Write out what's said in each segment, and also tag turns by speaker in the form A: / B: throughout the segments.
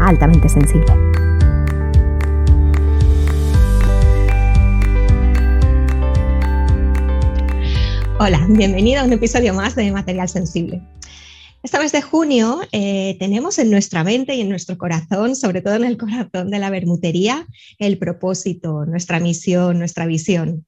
A: altamente sensible. Hola, bienvenido a un episodio más de Material Sensible. Esta vez de junio eh, tenemos en nuestra mente y en nuestro corazón, sobre todo en el corazón de la bermutería, el propósito, nuestra misión, nuestra visión.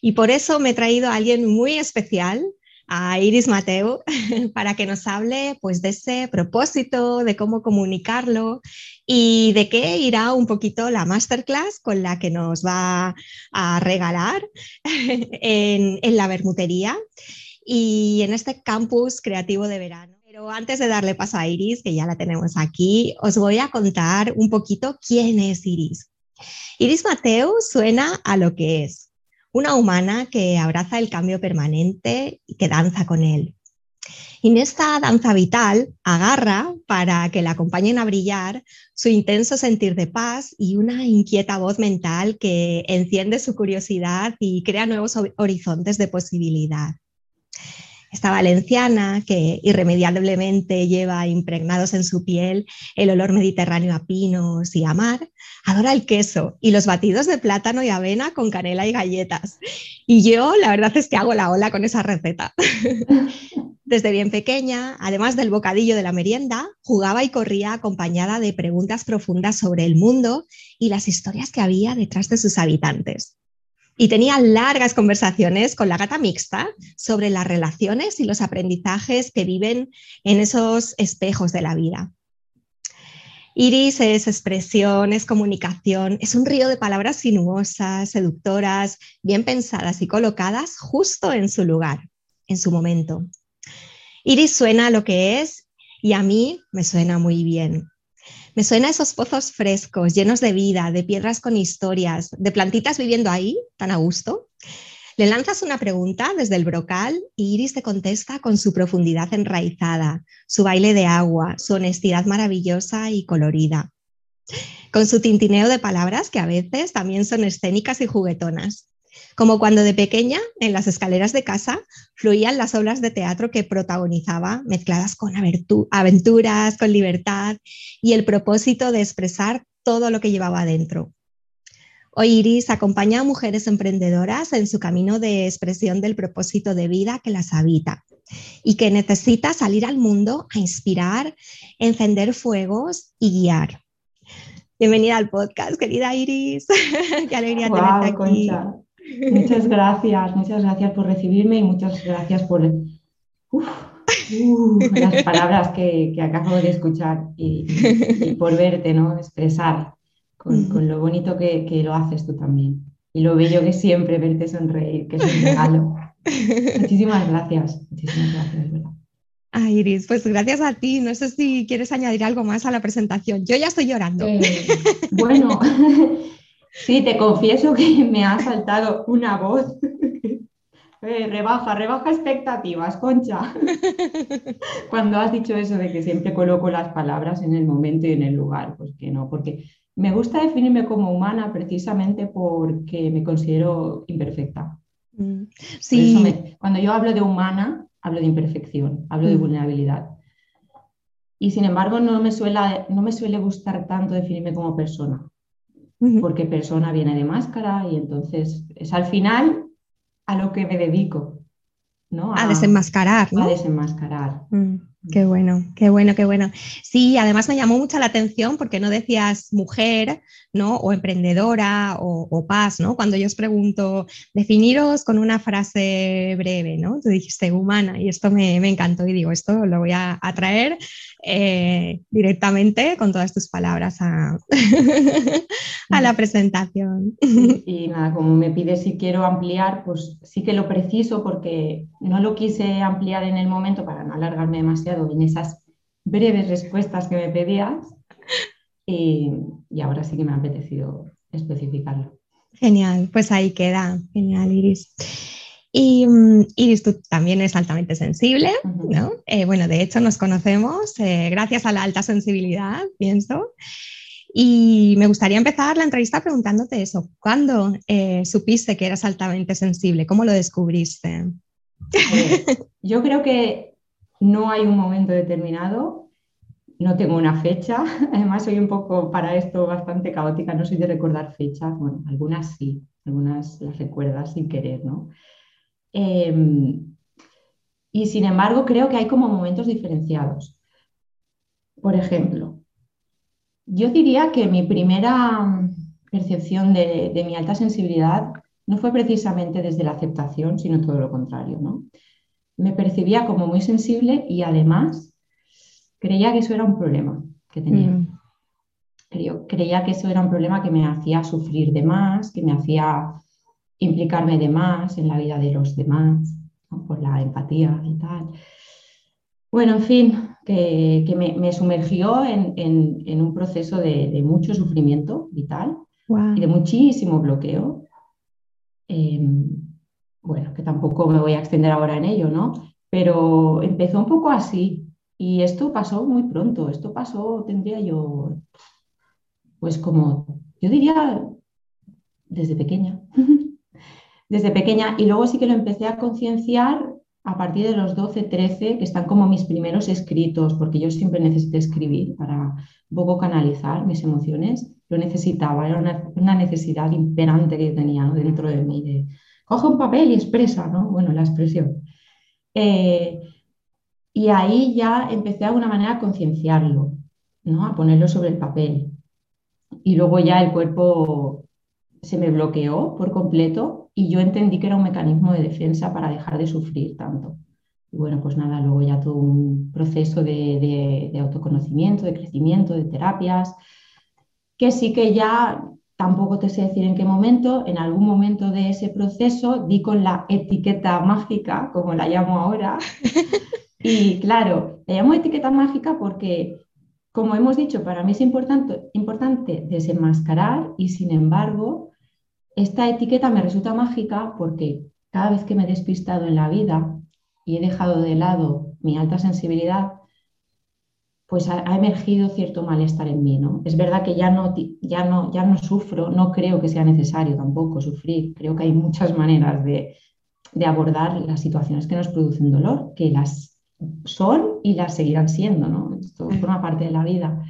A: Y por eso me he traído a alguien muy especial a Iris Mateo para que nos hable pues, de ese propósito, de cómo comunicarlo y de qué irá un poquito la masterclass con la que nos va a regalar en, en la bermutería y en este campus creativo de verano. Pero antes de darle paso a Iris, que ya la tenemos aquí, os voy a contar un poquito quién es Iris. Iris Mateo suena a lo que es, una humana que abraza el cambio permanente y que danza con él. En esta danza vital agarra para que la acompañen a brillar su intenso sentir de paz y una inquieta voz mental que enciende su curiosidad y crea nuevos horizontes de posibilidad. Esta valenciana que irremediablemente lleva impregnados en su piel el olor mediterráneo a pinos y a mar, adora el queso y los batidos de plátano y avena con canela y galletas. Y yo la verdad es que hago la ola con esa receta. Desde bien pequeña, además del bocadillo de la merienda, jugaba y corría acompañada de preguntas profundas sobre el mundo y las historias que había detrás de sus habitantes y tenía largas conversaciones con la gata mixta sobre las relaciones y los aprendizajes que viven en esos espejos de la vida. Iris es expresión, es comunicación, es un río de palabras sinuosas, seductoras, bien pensadas y colocadas justo en su lugar, en su momento. Iris suena lo que es y a mí me suena muy bien. Me suena a esos pozos frescos, llenos de vida, de piedras con historias, de plantitas viviendo ahí, tan a gusto. Le lanzas una pregunta desde el brocal y Iris te contesta con su profundidad enraizada, su baile de agua, su honestidad maravillosa y colorida. Con su tintineo de palabras que a veces también son escénicas y juguetonas como cuando de pequeña en las escaleras de casa fluían las obras de teatro que protagonizaba, mezcladas con aventuras, con libertad y el propósito de expresar todo lo que llevaba adentro. Hoy Iris acompaña a mujeres emprendedoras en su camino de expresión del propósito de vida que las habita y que necesita salir al mundo a inspirar, encender fuegos y guiar. Bienvenida al podcast, querida Iris. Qué alegría tenerte aquí.
B: Muchas gracias, muchas gracias por recibirme y muchas gracias por las palabras que, acabo de escuchar y, por verte, ¿no? Expresar con, lo bonito que, lo haces tú también. Y lo bello que siempre verte sonreír, que es un regalo. Muchísimas gracias, muchísimas gracias, ¿verdad?
A: Iris, pues gracias a ti. No sé si quieres añadir algo más a la presentación. Yo ya estoy llorando.
B: Eh, bueno, Sí, te confieso que me ha saltado una voz. Eh, rebaja, rebaja expectativas, Concha. Cuando has dicho eso de que siempre coloco las palabras en el momento y en el lugar, pues que no, porque me gusta definirme como humana precisamente porque me considero imperfecta. Mm, sí. cuando yo hablo de humana, hablo de imperfección, hablo de mm. vulnerabilidad. Y sin embargo, no me, suele, no me suele gustar tanto definirme como persona porque persona viene de máscara y entonces es al final a lo que me dedico. ¿no?
A: A, desenmascarar.
B: A desenmascarar.
A: Mm. Qué bueno, qué bueno, qué bueno. Sí, además me llamó mucho la atención porque no decías mujer, ¿no? O emprendedora o, paz, ¿no? Cuando yo os pregunto, definiros con una frase breve, ¿no? Tú dijiste humana y esto me, encantó y digo, esto lo voy a, traer eh, directamente con todas tus palabras a, a la presentación.
B: Y nada, como me pides si quiero ampliar, pues sí que lo preciso porque no lo quise ampliar en el momento para no alargarme demasiado en esas breves respuestas que me pedías. y, ahora sí que me ha apetecido especificarlo.
A: Genial, pues ahí queda. Genial, Iris. Y mm, Iris, tú también es altamente sensible, ¿no? Eh, bueno, de hecho nos conocemos eh, gracias a la alta sensibilidad, pienso. Y me gustaría empezar la entrevista preguntándote eso. ¿Cuándo eh, supiste que eras altamente sensible? ¿Cómo lo descubriste?
B: yo creo que no hay un momento determinado, no tengo una fecha, además soy un poco para esto bastante caótica, no soy de recordar fechas, bueno, algunas sí, algunas las recuerdas sin querer, ¿no? Em, y sin embargo creo que hay como momentos diferenciados. Por ejemplo, yo diría que mi primera percepción de, de mi alta sensibilidad no fue precisamente desde la aceptación, sino todo lo contrario, ¿no? Me percibía como muy sensible y además creía que eso era un problema que tenía. Mm. creía que eso era un problema que me hacía sufrir de más, que me hacía implicarme de más en la vida de los demás, por la empatía y tal. Bueno, en fin, que, me, sumergió en, un proceso de, mucho sufrimiento vital y de muchísimo bloqueo. Em, bueno, que tampoco me voy a extender ahora en ello, ¿no? Pero empezó un poco así y esto pasó muy pronto, esto pasó, tendría yo, pues como, yo diría, desde pequeña, desde pequeña y luego sí que lo empecé a concienciar a partir de los 12, 13, que están como mis primeros escritos, porque yo siempre necesité escribir para un poco canalizar mis emociones lo necesitaba, era una, necesidad imperante que tenía dentro de mí, de coge un papel y expresa, ¿no? Bueno, la expresión. Eh, y ahí ya empecé de alguna manera a concienciarlo, ¿no? A ponerlo sobre el papel. Y luego ya el cuerpo se me bloqueó por completo y yo entendí que era un mecanismo de defensa para dejar de sufrir tanto. Y bueno, pues nada, luego ya todo un proceso de, de autoconocimiento, de crecimiento, de terapias, que sí que ya tampoco te sé decir en qué momento, en algún momento de ese proceso di con la etiqueta mágica, como la llamo ahora. Y claro, la llamo etiqueta mágica porque, como hemos dicho, para mí es importante, importante desenmascarar y sin embargo, esta etiqueta me resulta mágica porque cada vez que me he despistado en la vida y he dejado de lado mi alta sensibilidad, pues ha, emergido cierto malestar en mí, ¿no? Es verdad que ya no, ya, no, ya no sufro, no creo que sea necesario tampoco sufrir, creo que hay muchas maneras de, abordar las situaciones que nos producen dolor, que las son y las seguirán siendo, ¿no? Esto forma parte de la vida.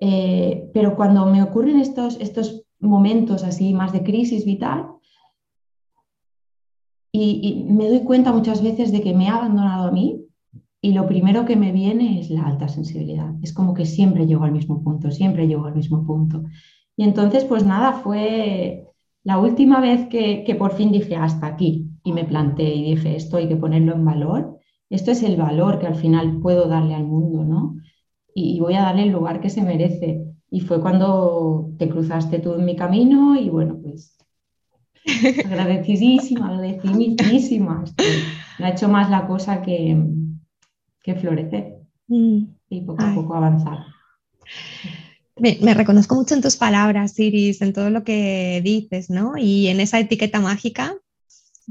B: Eh, pero cuando me ocurren estos, estos momentos así más de crisis vital, y, me doy cuenta muchas veces de que me ha abandonado a mí, y lo primero que me viene es la alta sensibilidad. Es como que siempre llego al mismo punto, siempre llego al mismo punto. Y entonces, pues nada, fue la última vez que, por fin dije hasta aquí y me planteé y dije, esto hay que ponerlo en valor. Esto es el valor que al final puedo darle al mundo, ¿no? Y, voy a darle el lugar que se merece. Y fue cuando te cruzaste tú en mi camino y bueno, pues agradecidísima, agradecidísima. Me ha hecho más la cosa que, que florecer mm. y poco a poco avanzar.
A: Me, reconozco mucho en tus palabras, Iris, en todo lo que dices, ¿no? Y en esa etiqueta mágica,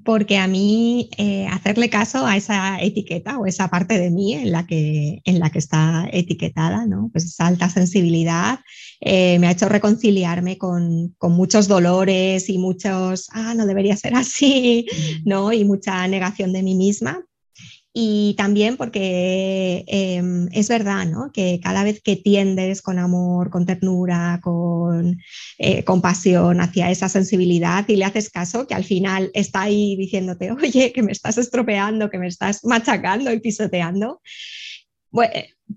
A: porque a mí eh, hacerle caso a esa etiqueta o esa parte de mí en la que, en la que está etiquetada, ¿no? Pues esa alta sensibilidad eh, me ha hecho reconciliarme con, con, muchos dolores y muchos, ah, no debería ser así, mm. ¿no? Y mucha negación de mí misma, y también porque em, es verdad ¿no? que cada vez que tiendes con amor, con ternura, con eh, compasión hacia esa sensibilidad y le haces caso, que al final está ahí diciéndote, oye, que me estás estropeando, que me estás machacando y pisoteando,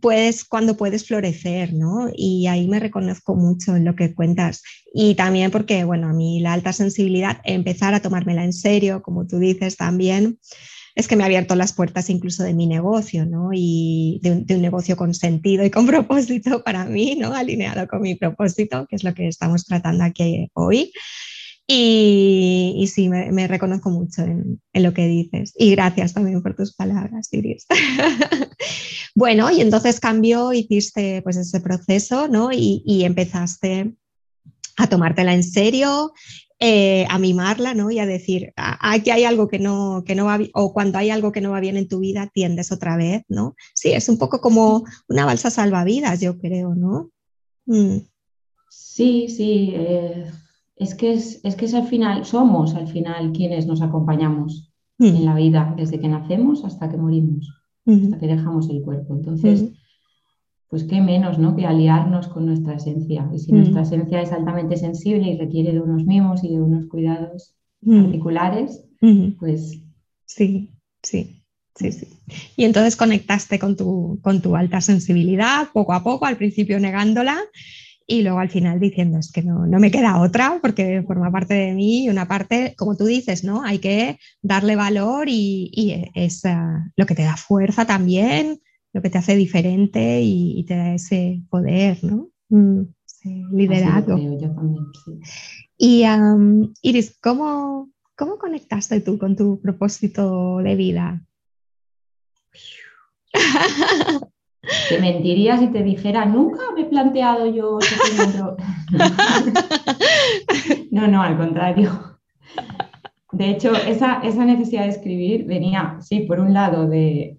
A: pues cuando puedes florecer, ¿no? Y ahí me reconozco mucho en lo que cuentas. Y también porque, bueno, a mí la alta sensibilidad, empezar a tomármela en serio, como tú dices también, es que me ha abierto las puertas incluso de mi negocio, ¿no? Y de un, negocio con sentido y con propósito para mí, ¿no? Alineado con mi propósito, que es lo que estamos tratando aquí hoy. Y, sí, me, reconozco mucho en, lo que dices. Y gracias también por tus palabras, Iris. bueno, y entonces cambió, hiciste pues ese proceso, ¿no? Y, empezaste a tomártela en serio, eh, a mimarla, ¿no? Y a decir, aquí hay algo que no, que no va bien, o cuando hay algo que no va bien en tu vida, tiendes otra vez, ¿no? Sí, es un poco como una balsa salvavidas, yo creo, ¿no?
B: Mm. Sí, sí. Eh, es que es, que es al final, somos al final quienes nos acompañamos mm. en la vida, desde que nacemos hasta que morimos, hasta que dejamos el cuerpo. Entonces, pues qué menos, ¿no? Que aliarnos con nuestra esencia. Y si nuestra esencia es altamente sensible y requiere de unos mimos y de unos cuidados particulares, pues...
A: Sí, sí. Sí, sí. Y entonces conectaste con tu, con tu alta sensibilidad, poco a poco, al principio negándola, y luego al final diciendo es que no, no me queda otra porque forma parte de mí y una parte, como tú dices, ¿no? Hay que darle valor y, es ah, lo que te da fuerza también, lo que te hace diferente y, te da ese poder, ¿no? Mm, liderazgo. yo también, Y Iris, ¿cómo, ¿cómo conectaste tú con tu propósito de vida?
B: Te mentiría si te dijera, nunca me he planteado yo. no, no, al contrario. De hecho, esa, esa, necesidad de escribir venía, sí, por un lado de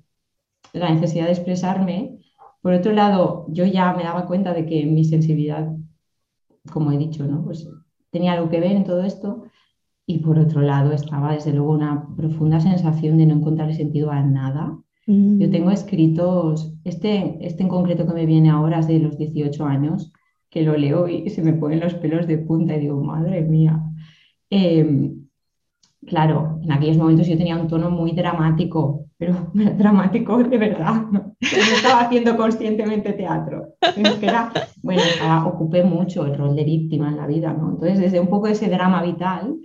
B: la necesidad de expresarme, por otro lado, yo ya me daba cuenta de que mi sensibilidad, como he dicho, ¿no? pues tenía algo que ver en todo esto, y por otro lado estaba desde luego una profunda sensación de no encontrar sentido a nada, yo mm. tengo escritos, este, este en concreto que me viene ahora es de los 18 años, que lo leo y se me ponen los pelos de punta y digo, madre mía. Em, claro, en aquellos momentos yo tenía un tono muy dramático, pero dramático de verdad, no, estaba haciendo conscientemente teatro. bueno, ocupé mucho el rol de víctima en la vida, ¿no? Entonces, desde un poco ese drama vital,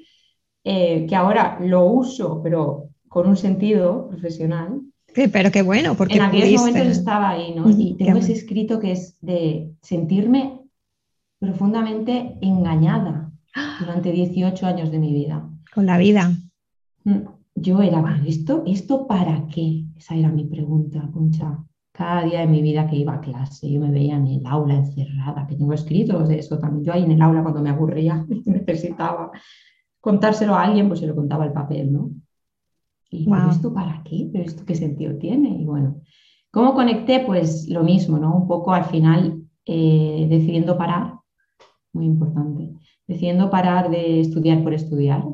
B: eh, que ahora lo uso, pero con un sentido profesional,
A: pero qué bueno, porque
B: en aquellos momentos estaba ahí, ¿no? Y tengo ese escrito que es de sentirme profundamente engañada durante 18 años de mi vida.
A: Con la vida.
B: Mm, yo era, ¿esto, ¿esto para qué? Esa era mi pregunta, Concha. Cada día de mi vida que iba a clase, yo me veía en el aula encerrada, que tengo escritos de eso también. Yo ahí en el aula cuando me aburría necesitaba contárselo a alguien, pues se lo contaba el papel, ¿no? ¿Y esto para qué? ¿Pero esto qué sentido tiene? Y bueno, ¿cómo conecté? Pues lo mismo, ¿no? Un poco al final eh, decidiendo parar, muy importante, decidiendo parar de estudiar por estudiar,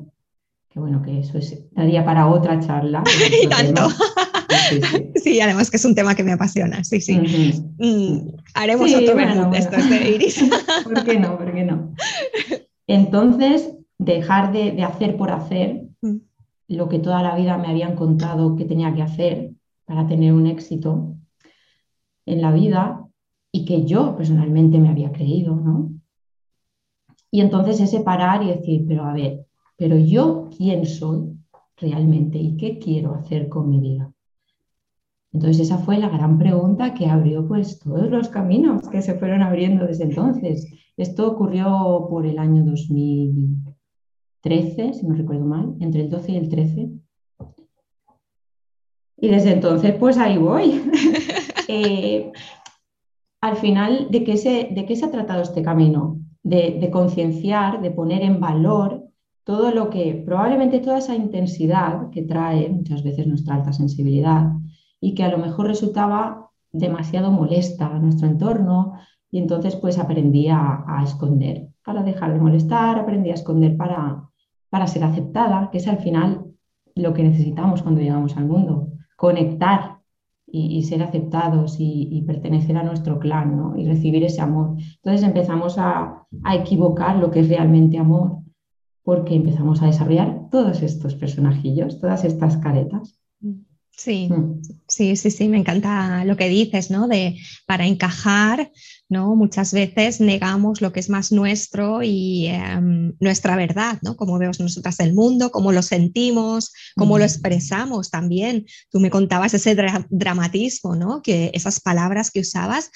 B: que bueno, que eso es, daría para otra charla.
A: y tanto. Sí, además que es un tema que me apasiona, sí, sí. Mm, haremos otro bueno, esto es de Iris.
B: ¿Por qué no? ¿Por qué no? Entonces, dejar de, de hacer por hacer mm lo que toda la vida me habían contado que tenía que hacer para tener un éxito en la vida y que yo personalmente me había creído, ¿no? Y entonces ese parar y decir, pero a ver, pero yo quién soy realmente y qué quiero hacer con mi vida. Entonces esa fue la gran pregunta que abrió pues todos los caminos que se fueron abriendo desde entonces. Esto ocurrió por el año 2000, 13, si no recuerdo mal, entre el 12 y el 13. Y desde entonces, pues ahí voy. Eh, al final, ¿de qué, se, ¿de qué se ha tratado este camino? De, concienciar, de poner en valor todo lo que, probablemente toda esa intensidad que trae muchas veces nuestra alta sensibilidad y que a lo mejor resultaba demasiado molesta a nuestro entorno y entonces pues aprendí a, esconder para dejar de molestar, aprendí a esconder para, para ser aceptada, que es al final lo que necesitamos cuando llegamos al mundo, conectar y, ser aceptados y, pertenecer a nuestro clan ¿no? y recibir ese amor. Entonces empezamos a, a equivocar lo que es realmente amor porque empezamos a desarrollar todos estos personajillos, todas estas caretas.
A: Sí, mm. sí, sí, sí, me encanta lo que dices, ¿no? De para encajar, ¿no? Muchas veces negamos lo que es más nuestro y em, nuestra verdad, ¿no? Cómo vemos nosotras el mundo, cómo lo sentimos, cómo lo mm. expresamos también. Tú me contabas ese dramatismo, ¿no? Que esas palabras que usabas,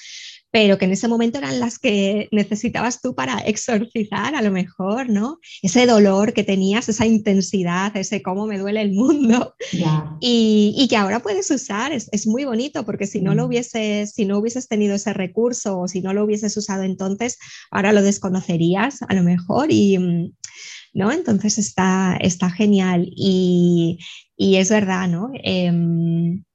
A: pero que en ese momento eran las que necesitabas tú para exorcizar a lo mejor, ¿no? Ese dolor que tenías, esa intensidad, ese cómo me duele el mundo y, que ahora puedes usar, es, muy bonito porque si no lo mm. hubieses, si no hubieses tenido ese recurso o si no lo hubieses usado entonces, ahora lo desconocerías a lo mejor y... ¿no? Entonces está, está genial y, es verdad, ¿no? Em,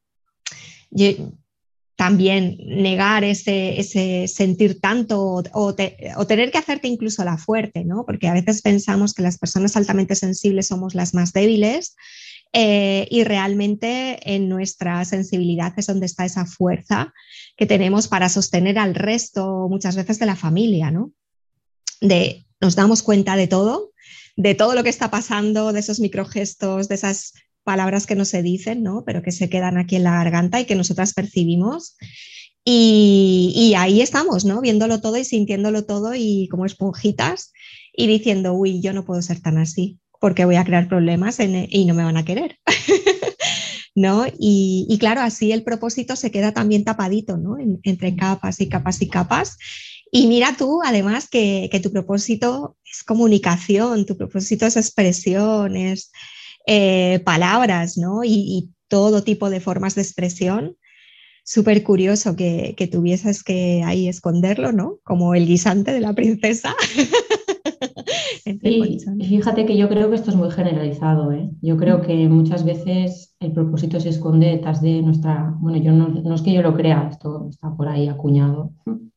A: también negar ese, ese sentir tanto o, tener que hacerte incluso la fuerte, ¿no? Porque a veces pensamos que las personas altamente sensibles somos las más débiles eh, y realmente en nuestra sensibilidad es donde está esa fuerza que tenemos para sostener al resto muchas veces de la familia, ¿no? De nos damos cuenta de todo, de todo lo que está pasando, de esos microgestos, de esas palabras que no se dicen, ¿no? pero que se quedan aquí en la garganta y que nosotras percibimos. Y, ahí estamos, ¿no? Viéndolo todo y sintiéndolo todo y como esponjitas y diciendo, uy, yo no puedo ser tan así porque voy a crear problemas y no me van a querer. ¿No? Y, claro, así el propósito se queda también tapadito, ¿no? entre capas y capas y capas. Y mira tú, además, que, que, tu propósito es comunicación, tu propósito es expresión, es, eh, palabras, ¿no? Y, todo tipo de formas de expresión. Súper curioso que, que, tuvieses que ahí esconderlo, ¿no? Como el guisante de la princesa.
B: y fíjate que yo creo que esto es muy generalizado. ¿eh? Yo creo que muchas veces el propósito se esconde detrás de nuestra. Bueno, yo no, es que yo lo crea, esto está por ahí acuñado.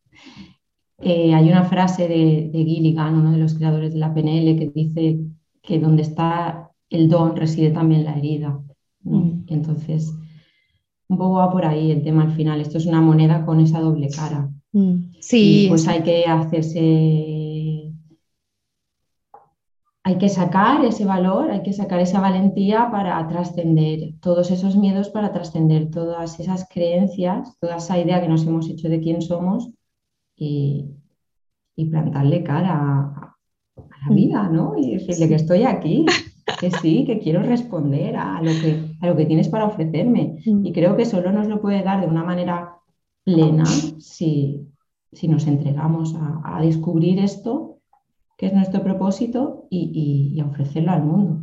B: Eh, hay una frase de, de Gilligan, uno de los creadores de la PNL, que dice que donde está el don reside también la herida. Mm. Entonces, un poco va por ahí el tema al final. Esto es una moneda con esa doble cara. Mm. Sí. pues hay que hacerse. Hay que sacar ese valor, hay que sacar esa valentía para trascender todos esos miedos, para trascender todas esas creencias, toda esa idea que nos hemos hecho de quién somos y, plantarle cara a, la mm. vida, ¿no? Y decirle que estoy aquí, que sí, que quiero responder a lo que, a lo que tienes para ofrecerme. Mm. Y creo que solo nos lo puede dar de una manera plena si, nos entregamos a, descubrir esto, que es nuestro propósito, y, ofrecerlo al mundo.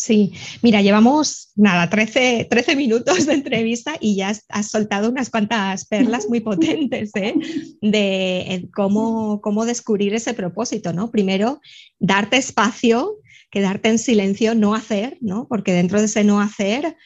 A: Sí, mira, llevamos nada, 13, 13, minutos de entrevista y ya has, soltado unas cuantas perlas muy potentes ¿eh? de eh, cómo, cómo descubrir ese propósito, ¿no? Primero, darte espacio, quedarte en silencio, no hacer, ¿no? Porque dentro de ese no hacer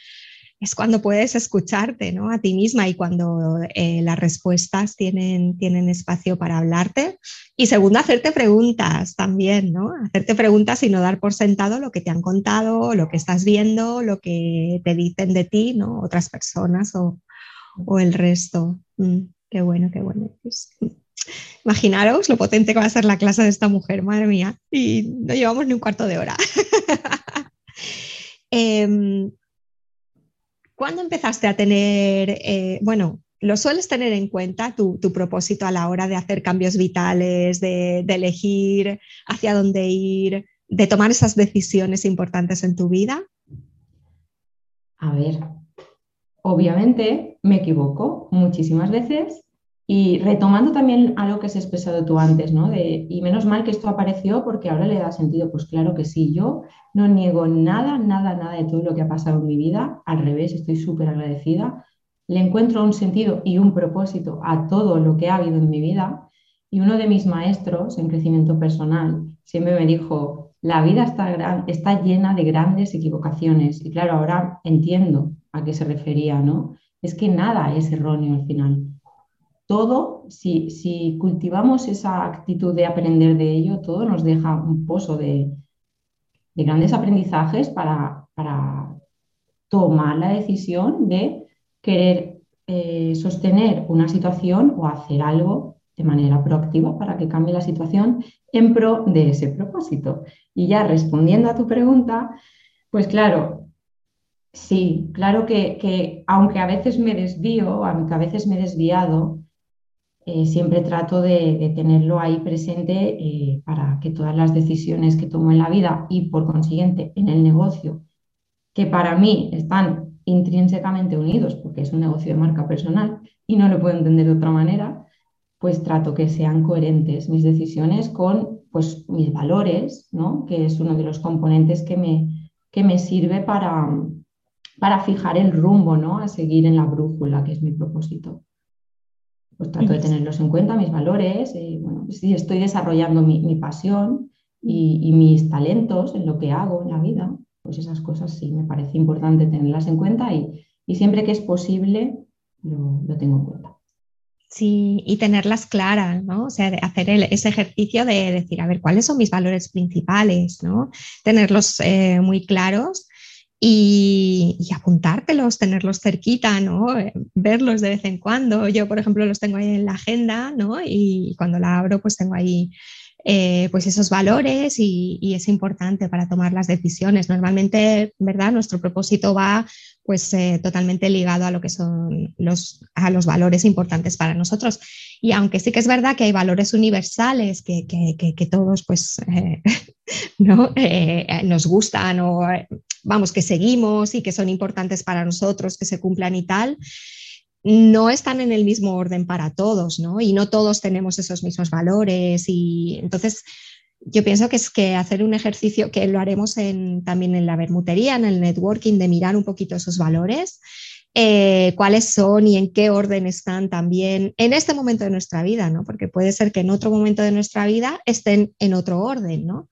A: es cuando puedes escucharte ¿no? a ti misma y cuando eh, las respuestas tienen, tienen espacio para hablarte. Y segundo, hacerte preguntas también, ¿no? Hacerte preguntas y no dar por sentado lo que te han contado, lo que estás viendo, lo que te dicen de ti, ¿no? Otras personas o, el resto. Mm, qué bueno, qué bueno. Pues, imaginaros lo potente que va a ser la clase de esta mujer, madre mía. Y no llevamos ni un cuarto de hora. eh, ¿Cuándo empezaste a tener, eh, bueno, lo sueles tener en cuenta tu, propósito a la hora de hacer cambios vitales, de, elegir hacia dónde ir, de tomar esas decisiones importantes en tu vida?
B: A ver, obviamente me equivoco muchísimas veces y retomando también algo que has expresado tú antes, ¿no? De, y menos mal que esto apareció porque ahora le da sentido. Pues claro que sí, yo no niego nada, nada, nada de todo lo que ha pasado en mi vida. Al revés, estoy súper agradecida. Le encuentro un sentido y un propósito a todo lo que ha habido en mi vida. Y uno de mis maestros en crecimiento personal siempre me dijo, la vida está, está llena de grandes equivocaciones. Y claro, ahora entiendo a qué se refería, ¿no? Es que nada es erróneo al final todo, si, cultivamos esa actitud de aprender de ello, todo nos deja un pozo de, grandes aprendizajes para, tomar la decisión de querer eh, sostener una situación o hacer algo de manera proactiva para que cambie la situación en pro de ese propósito. Y ya respondiendo a tu pregunta, pues claro, sí, claro que, que aunque a veces me desvío, aunque a veces me he desviado, eh, siempre trato de, tenerlo ahí presente eh, para que todas las decisiones que tomo en la vida y por consiguiente en el negocio, que para mí están intrínsecamente unidos porque es un negocio de marca personal y no lo puedo entender de otra manera, pues trato que sean coherentes mis decisiones con pues, mis valores, ¿no? que es uno de los componentes que me, que me sirve para, para fijar el rumbo ¿no? a seguir en la brújula, que es mi propósito. Pues trato de tenerlos en cuenta, mis valores, eh, bueno, pues si estoy desarrollando mi, pasión y, mis talentos en lo que hago en la vida, pues esas cosas sí me parece importante tenerlas en cuenta y, siempre que es posible lo, tengo en cuenta.
A: Sí, y tenerlas claras, ¿no? O sea, hacer ese ejercicio de decir, a ver, ¿cuáles son mis valores principales, ¿no? Tenerlos eh, muy claros y, apuntártelos, tenerlos cerquita, ¿no? Eh, verlos de vez en cuando. Yo, por ejemplo, los tengo ahí en la agenda, ¿no? Y cuando la abro, pues tengo ahí eh, pues esos valores y, es importante para tomar las decisiones. Normalmente, ¿verdad? Nuestro propósito va pues eh, totalmente ligado a lo que son los, a los valores importantes para nosotros. Y aunque sí que es verdad que hay valores universales que, que, todos pues ¿no? nos gustan o vamos, que seguimos y que son importantes para nosotros, que se cumplan y tal, no están en el mismo orden para todos, ¿no? Y no todos tenemos esos mismos valores y entonces yo pienso que es que hacer un ejercicio que lo haremos también en la bermutería, en el networking, de mirar un poquito esos valores, eh, cuáles son y en qué orden están también en este momento de nuestra vida, ¿no? Porque puede ser que en otro momento de nuestra vida estén en otro orden, ¿no?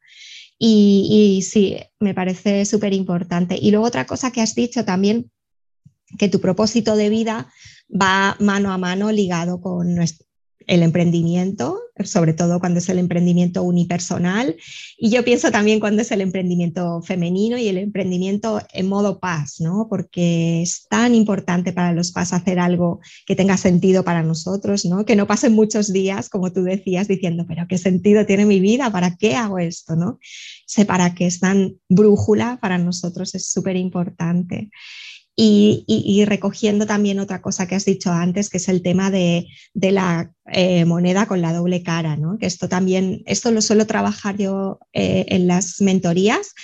A: Y, sí, me parece súper importante. Y luego otra cosa que has dicho también, que tu propósito de vida va mano a mano ligado con el emprendimiento, sobre todo cuando es el emprendimiento unipersonal. Y yo pienso también cuando es el emprendimiento femenino y el emprendimiento en modo paz, ¿no? Porque es tan importante para los paz hacer algo que tenga sentido para nosotros, ¿no? Que no pasen muchos días, como tú decías, diciendo, pero ¿qué sentido tiene mi vida? ¿Para qué hago esto? ¿no? Sé para qué es tan brújula para nosotros, es súper importante. Y, recogiendo también otra cosa que has dicho antes, que es el tema de, la eh, moneda con la doble cara, ¿no? que esto también, esto lo suelo trabajar yo eh, en las mentorías,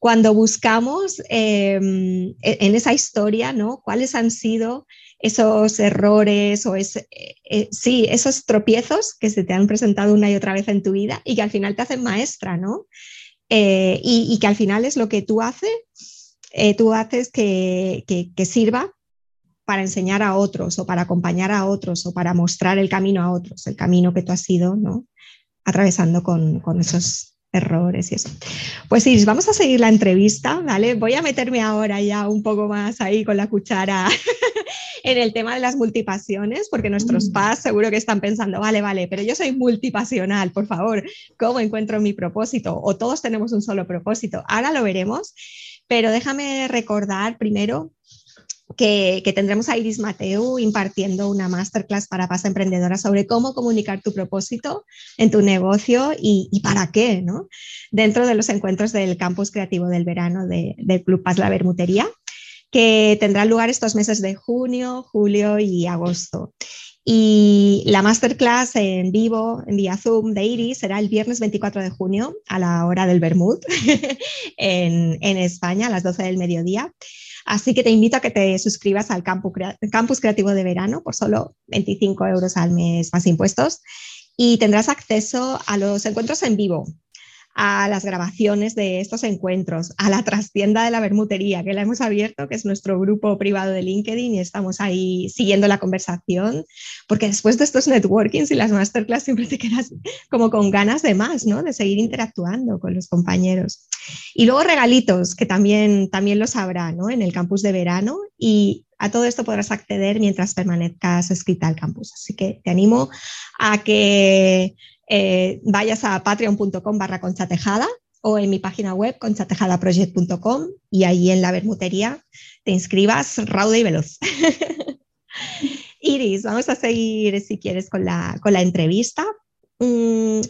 A: cuando buscamos em, e, en esa historia, ¿no? ¿Cuáles han sido esos errores o eh, sí, esos tropiezos que se te han presentado una y otra vez en tu vida y que al final te hacen maestra, ¿no? y, que al final es lo que tú haces eh, tú haces que, sirva para enseñar a otros o para acompañar a otros o para mostrar el camino a otros, el camino que tú has ido ¿no? atravesando con, esos errores y eso. Pues sí, vamos a seguir la entrevista, ¿vale? Voy a meterme ahora ya un poco más ahí con la cuchara en el tema de las multipasiones, porque nuestros mm. PAS seguro que están pensando, vale, vale, pero yo soy multipasional, por favor, ¿cómo encuentro mi propósito? O todos tenemos un solo propósito. Ahora lo veremos. Pero déjame recordar primero que, tendremos a Iris Mateu impartiendo una masterclass para Paz Emprendedora sobre cómo comunicar tu propósito en tu negocio y, para qué, ¿no? Dentro de los encuentros del campus creativo del verano del Club Paz La Bermutería, que tendrá lugar estos meses de junio, julio y agosto. Y la masterclass en vivo, en vía Zoom de Iris, será el viernes 24 de junio a la hora del Bermud en, España, a las 12 del mediodía. Así que te invito a que te suscribas al Campus, Campus Creativo de Verano por solo 25 euros al mes más impuestos y tendrás acceso a los encuentros en vivo a las grabaciones de estos encuentros, a la trastienda de la bermutería que la hemos abierto, que es nuestro grupo privado de LinkedIn y estamos ahí siguiendo la conversación, porque después de estos networkings y las masterclass siempre te quedas como con ganas de más, ¿no? De seguir interactuando con los compañeros. Y luego regalitos, que también, también los habrá, ¿no? En el campus de verano y a todo esto podrás acceder mientras permanezcas escrita al campus. Así que te animo a que eh, vayas a patreon.com barra conchatejada o en mi página web conchatejadaproject.com y ahí en la bermutería te inscribas rauda y veloz. Iris, vamos a seguir si quieres con la, entrevista. Mm,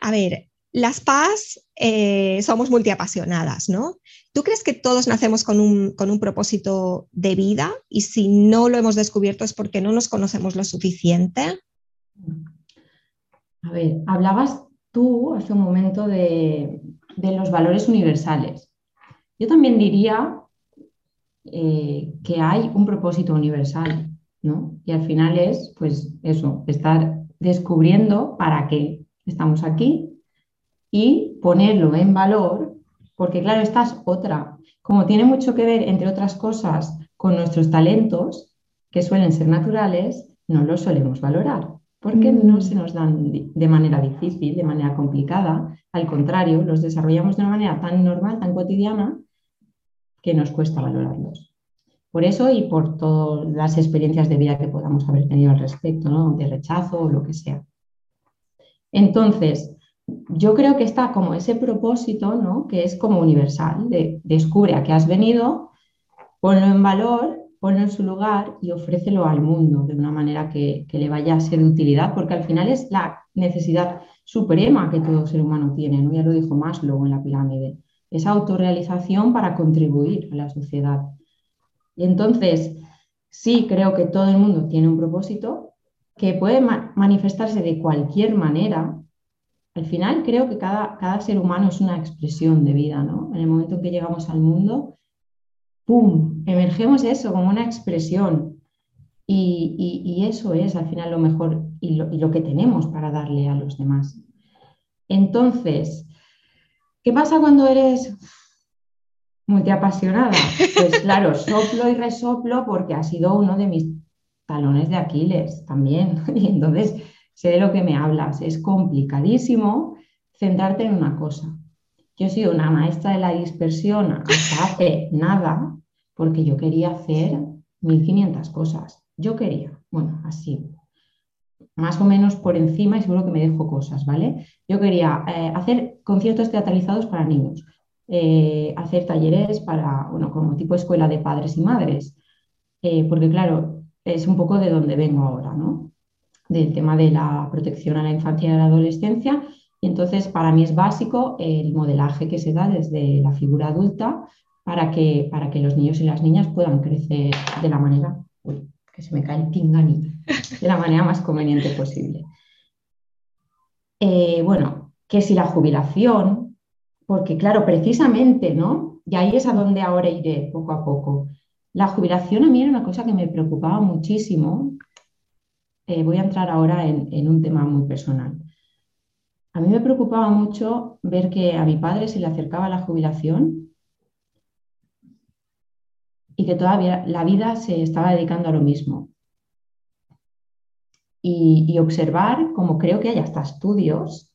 A: a ver, las PAS eh, somos multiapasionadas, ¿no? ¿Tú crees que todos nacemos con un, con un propósito de vida y si no lo hemos descubierto es porque no nos conocemos lo suficiente?
B: A ver, hablabas tú hace un momento de, los valores universales. Yo también diría eh, que hay un propósito universal, ¿no? Y al final es, pues eso, estar descubriendo para qué estamos aquí y ponerlo en valor, porque claro, esta es otra. Como tiene mucho que ver, entre otras cosas, con nuestros talentos, que suelen ser naturales, no los solemos valorar, porque no mm. se nos dan de manera difícil, de manera complicada. Al contrario, los desarrollamos de una manera tan normal, tan cotidiana, que nos cuesta valorarlos. Por eso y por todas las experiencias de vida que podamos haber tenido al respecto, ¿no? de rechazo o lo que sea. Entonces, yo creo que está como ese propósito, ¿no? que es como universal, de descubre a qué has venido, ponlo en valor, ponlo en su lugar y ofrécelo al mundo de una manera que, le vaya a ser de utilidad, porque al final es la necesidad suprema que todo ser humano tiene, ¿no? ya lo dijo Maslow en la pirámide, esa autorrealización para contribuir a la sociedad. Entonces, sí creo que todo el mundo tiene un propósito, que puede manifestarse de cualquier manera, al final creo que cada, cada, ser humano es una expresión de vida, ¿no? En el momento en que llegamos al mundo, ¡pum!, emergemos eso como una expresión. Y, eso es al final lo mejor y lo, y lo, que tenemos para darle a los demás. Entonces, ¿qué pasa cuando eres multiapasionada? Pues claro, soplo y resoplo porque ha sido uno de mis talones de Aquiles también. Y entonces sé de lo que me hablas. Es complicadísimo centrarte en una cosa. Yo he sido una maestra de la dispersión hasta hace nada porque yo quería hacer 1500 cosas. Yo quería, bueno, así, más o menos por encima y seguro que me dejo cosas, ¿vale? Yo quería eh, hacer conciertos teatralizados para niños, eh, hacer talleres para, bueno, como tipo escuela de padres y madres, eh, porque claro, es un poco de donde vengo ahora, ¿no? Del tema de la protección a la infancia y a la adolescencia. Y entonces para mí es básico el modelaje que se da desde la figura adulta para que, para que los niños y las niñas puedan crecer de la manera, uy, que se me cae el pinganito, de la manera más conveniente posible. Eh, bueno, que si la jubilación, porque claro, precisamente, ¿no? Y ahí es a donde ahora iré poco a poco. La jubilación a mí era una cosa que me preocupaba muchísimo. Eh, voy a entrar ahora en, un tema muy personal. A mí me preocupaba mucho ver que a mi padre se le acercaba la jubilación y que todavía la vida se estaba dedicando a lo mismo. Y, y, observar, como creo que hay hasta estudios,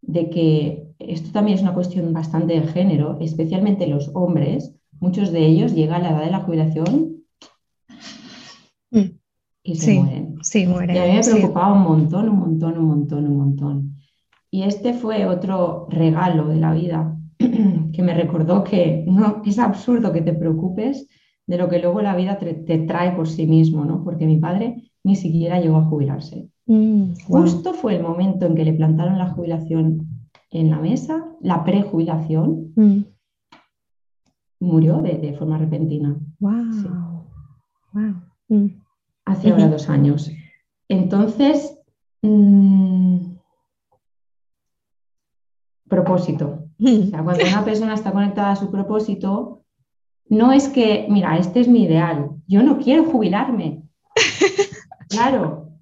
B: de que esto también es una cuestión bastante de género, especialmente los hombres, muchos de ellos llegan a la edad de la jubilación mm. y se mueren.
A: Sí, mueren.
B: Y a mí me preocupaba un montón, un montón, un montón, un montón. Y este fue otro regalo de la vida que me recordó que no es absurdo que te preocupes de lo que luego la vida te, trae por sí mismo, ¿no? Porque mi padre ni siquiera llegó a jubilarse. Mm, Justo fue el momento en que le plantaron la jubilación en la mesa, la prejubilación, mm murió de, forma repentina.
A: ¡Wow! Mm.
B: Hace ahora dos años. Entonces, mm, propósito. O sea, cuando una persona está conectada a su propósito, no es que, mira, este es mi ideal, yo no quiero jubilarme. Claro,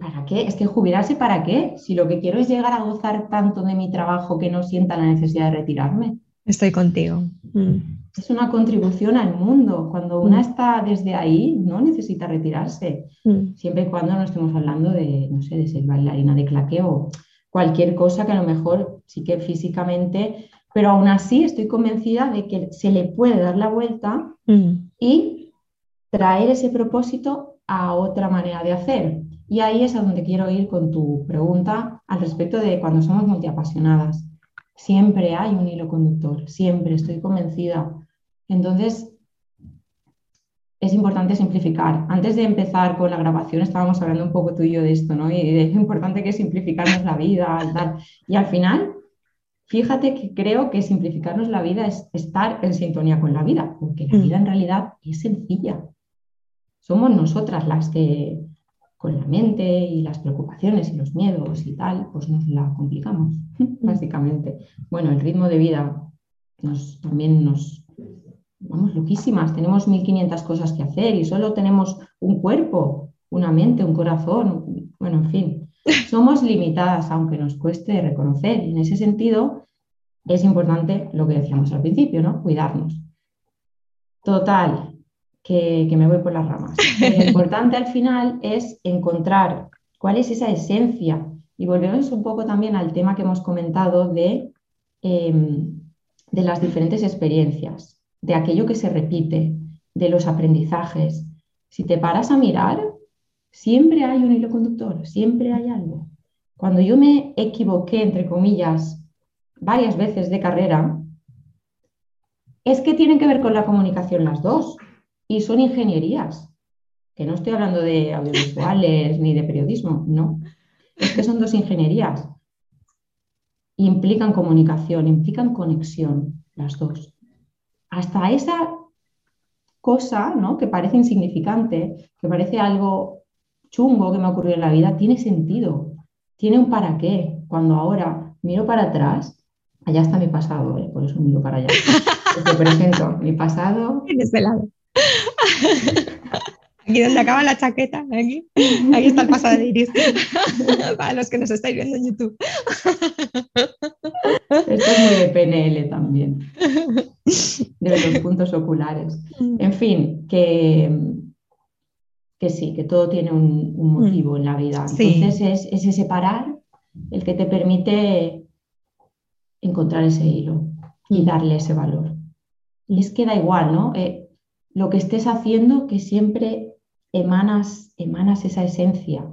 B: ¿para qué? Es que jubilarse para qué? Si lo que quiero es llegar a gozar tanto de mi trabajo que no sienta la necesidad de retirarme.
A: Estoy contigo. Mm
B: es una contribución al mundo. Cuando una mm. está desde ahí, no necesita retirarse, mm. siempre y cuando no estemos hablando de, no sé, de ser bailarina de claqueo, cualquier cosa que a lo mejor sí que físicamente, pero aún así estoy convencida de que se le puede dar la vuelta mm. y traer ese propósito a otra manera de hacer. Y ahí es a donde quiero ir con tu pregunta al respecto de cuando somos multiapasionadas. Siempre hay un hilo conductor, siempre estoy convencida entonces, es importante simplificar. Antes de empezar con la grabación estábamos hablando un poco tú y yo de esto, ¿no? Y de lo importante que es simplificarnos la vida, Y al final, fíjate que creo que simplificarnos la vida es estar en sintonía con la vida, porque la mm. vida en realidad es sencilla. Somos nosotras las que con la mente y las preocupaciones y los miedos y tal, pues nos la complicamos, mm. básicamente. Bueno, el ritmo de vida nos, también nos, vamos loquísimas, tenemos 1500 cosas que hacer y solo tenemos un cuerpo. una mente, un corazón, bueno, en fin. Somos limitadas, aunque nos cueste reconocer. Y en ese sentido, es importante lo que decíamos al principio, ¿no? Cuidarnos. Total, que, me voy por las ramas. Lo importante al final es encontrar cuál es esa esencia. Y volvemos un poco también al tema que hemos comentado de, em, de las diferentes experiencias, de aquello que se repite, de los aprendizajes. Si te paras a mirar, siempre hay un hilo conductor, siempre hay algo. Cuando yo me equivoqué, entre comillas, varias veces de carrera, es que tienen que ver con la comunicación las dos y son ingenierías, que no estoy hablando de audiovisuales ni de periodismo, no, es que son dos ingenierías. Implican comunicación, implican conexión, las dos. Hasta esa cosa ¿no? que parece insignificante, que parece algo chungo que me ha ocurrido en la vida, tiene sentido, tiene un para qué. Cuando ahora miro para atrás, allá está mi pasado, ¿eh? por eso miro para allá. Te presento mi pasado.
A: En este lado. Aquí donde acaba la chaqueta, aquí, aquí está el pasado de Iris, para los que nos estáis viendo en YouTube.
B: Esto es muy de PNL también, de los puntos oculares. En fin, que, que sí, que todo tiene un, motivo en la vida. Entonces es, ese separar el que te permite encontrar ese hilo y darle ese valor. Y es que da igual, ¿no? Eh, lo que estés haciendo, que siempre emanas, emanas esa esencia.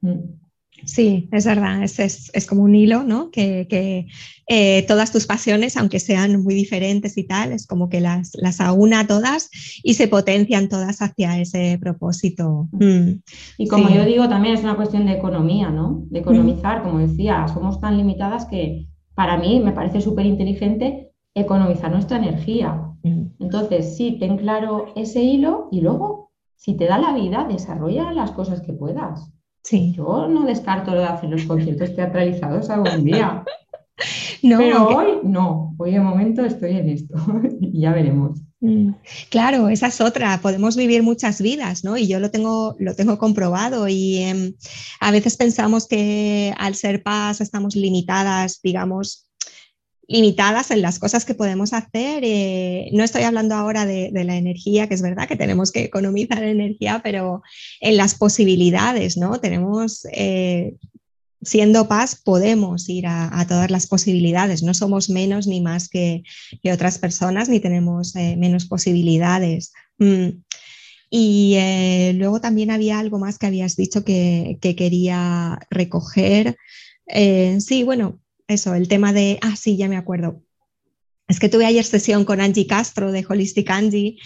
A: Mm. Sí, es verdad, es, como un hilo, ¿no? Que, eh, todas tus pasiones, aunque sean muy diferentes y tal, es como que las, las aúna todas y se potencian todas hacia ese propósito. Mm.
B: Y como yo digo, también es una cuestión de economía, ¿no? De economizar, como decía, somos tan limitadas que para mí me parece súper inteligente economizar nuestra energía. Entonces, sí, ten claro ese hilo y luego, si te da la vida, desarrolla las cosas que puedas. Sí. Yo no descarto lo de hacer los conciertos teatralizados algún día. no, Pero hoy no, hoy de momento estoy en esto y ya veremos. Mm,
A: claro, esa es otra. Podemos vivir muchas vidas, ¿no? Y yo lo tengo, lo tengo comprobado. Y em, a veces pensamos que al ser paz estamos limitadas, digamos, limitadas en las cosas que podemos hacer. Eh, no estoy hablando ahora de, la energía, que es verdad que tenemos que economizar energía, pero en las posibilidades, ¿no? Tenemos, eh, siendo paz, podemos ir a, todas las posibilidades. No somos menos ni más que, otras personas, ni tenemos eh, menos posibilidades. Mm. Y luego también había algo más que habías dicho que, que quería recoger. sí, bueno, eso, el tema de, ah, sí, ya me acuerdo. Es que tuve ayer sesión con Angie Castro de Holistic Angie.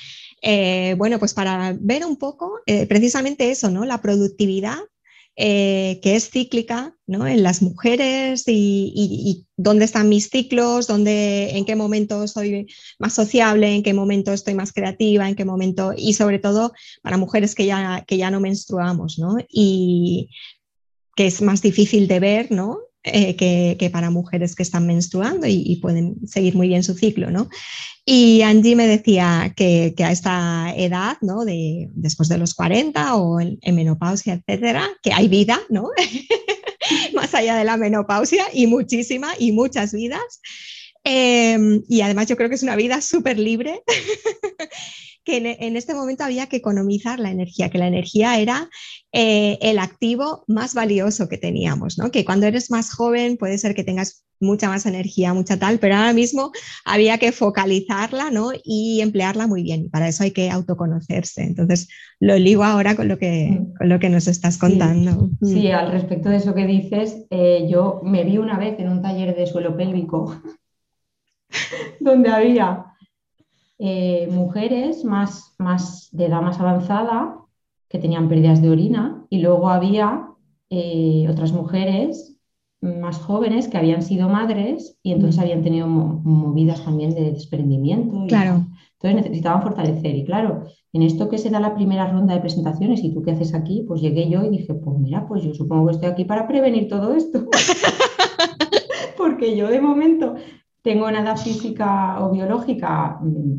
A: Eh, bueno, pues para ver un poco eh, precisamente eso, ¿no? La productividad eh, que es cíclica ¿no? en las mujeres y, dónde están mis ciclos, dónde, en qué momento soy más sociable, en qué momento estoy más creativa, en qué momento, y sobre todo para mujeres que ya, que ya no menstruamos, ¿no? Y que es más difícil de ver, ¿no? Eh, que, para mujeres que están menstruando y, pueden seguir muy bien su ciclo, ¿no? Y Angie me decía que, a esta edad, ¿no? De, después de los 40 o en, menopausia, etcétera, que hay vida, ¿no? Más allá de la menopausia y muchísima y muchas vidas. Em, y además yo creo que es una vida súper libre que en, este momento había que economizar la energía, que la energía era eh, el activo más valioso que teníamos, ¿no? que cuando eres más joven puede ser que tengas mucha más energía, mucha tal, pero ahora mismo había que focalizarla ¿no? y emplearla muy bien. Y para eso hay que autoconocerse. Entonces, lo ligo ahora con lo que, mm. con lo que nos estás contando.
B: Sí, mm. al respecto de eso que dices, eh, yo me vi una vez en un taller de suelo pélvico donde había eh, mujeres más, más de edad más avanzada que tenían pérdidas de orina y luego había eh, otras mujeres más jóvenes que habían sido madres y entonces habían tenido movidas también de desprendimiento.
A: claro.
B: entonces necesitaban fortalecer. Y claro, en esto que se da la primera ronda de presentaciones y tú qué haces aquí, pues llegué yo y dije, pues mira, pues yo supongo que estoy aquí para prevenir todo esto. Porque yo de momento tengo una edad física o biológica mm,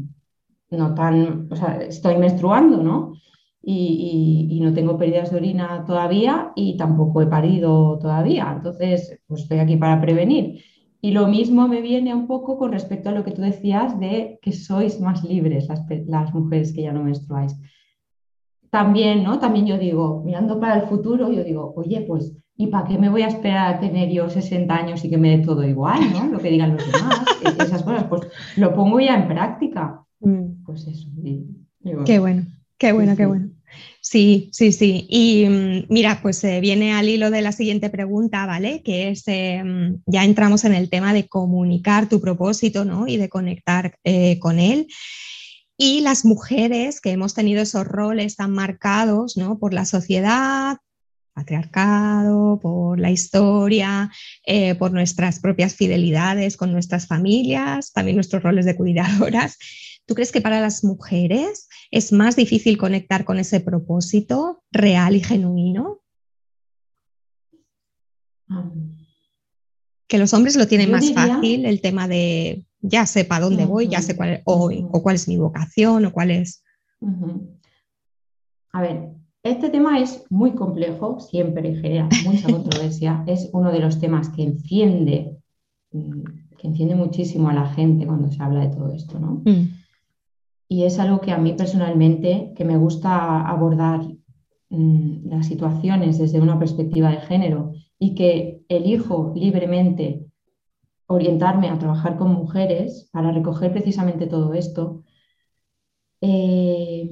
B: no tan, o sea, estoy menstruando, ¿no? y, no tengo pérdidas de orina todavía y tampoco he parido todavía. Entonces, pues estoy aquí para prevenir. Y lo mismo me viene un poco con respecto a lo que tú decías de que sois más libres las, mujeres que ya no menstruáis. También, ¿no? También yo digo, mirando para el futuro, yo digo, oye, pues, ¿y para qué me voy a esperar a tener yo 60 años y que me dé todo igual, ¿no? Lo que digan los demás, esas cosas, pues lo pongo ya en práctica. Mm. Pues eso.
A: qué bueno, qué bueno, qué bueno. Sí, sí, sí. Y mm, mira, pues eh, viene al hilo de la siguiente pregunta, ¿vale? Que es, em, ya entramos en el tema de comunicar tu propósito, ¿no? Y de conectar eh, con él. Y las mujeres que hemos tenido esos roles tan marcados, ¿no? Por la sociedad, patriarcado, por la historia, eh, por nuestras propias fidelidades con nuestras familias, también nuestros roles de cuidadoras. ¿Tú crees que para las mujeres es más difícil conectar con ese propósito real y genuino? Que los hombres lo tienen más fácil, el tema de ya sé para dónde voy, ya sé cuál, o, o, cuál es mi vocación, o cuál es...
B: A ver, este tema es muy complejo, siempre genera mucha controversia, es uno de los temas que enciende, mm, que enciende muchísimo a la gente cuando se habla de todo esto, ¿no? Mm y es algo que a mí personalmente, que me gusta abordar mm, las situaciones desde una perspectiva de género y que elijo libremente orientarme a trabajar con mujeres para recoger precisamente todo esto. Eh,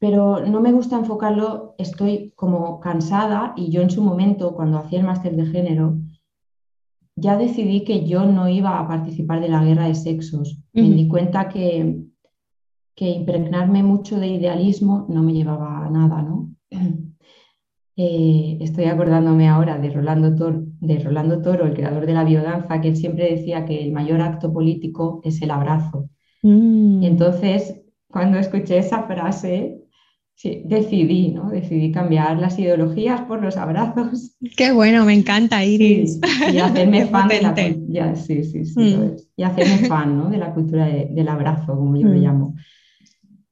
B: pero no me gusta enfocarlo, estoy como cansada y yo en su momento, cuando hacía el máster de género, ya decidí que yo no iba a participar de la guerra de sexos. Me di cuenta que, que impregnarme mucho de idealismo no me llevaba a nada, ¿no? Eh, estoy acordándome ahora de Rolando, Toro, de Rolando Toro, el creador de la biodanza, que él siempre decía que el mayor acto político es el abrazo. Mm. Y entonces, cuando escuché esa frase, sí, decidí, ¿no? Decidí cambiar las ideologías por los abrazos.
A: Qué bueno, me encanta, Iris.
B: y hacerme fan de la ya, sí, sí, sí, mm. Y hacerme fan ¿no? de la cultura del abrazo, como yo lo mm. llamo.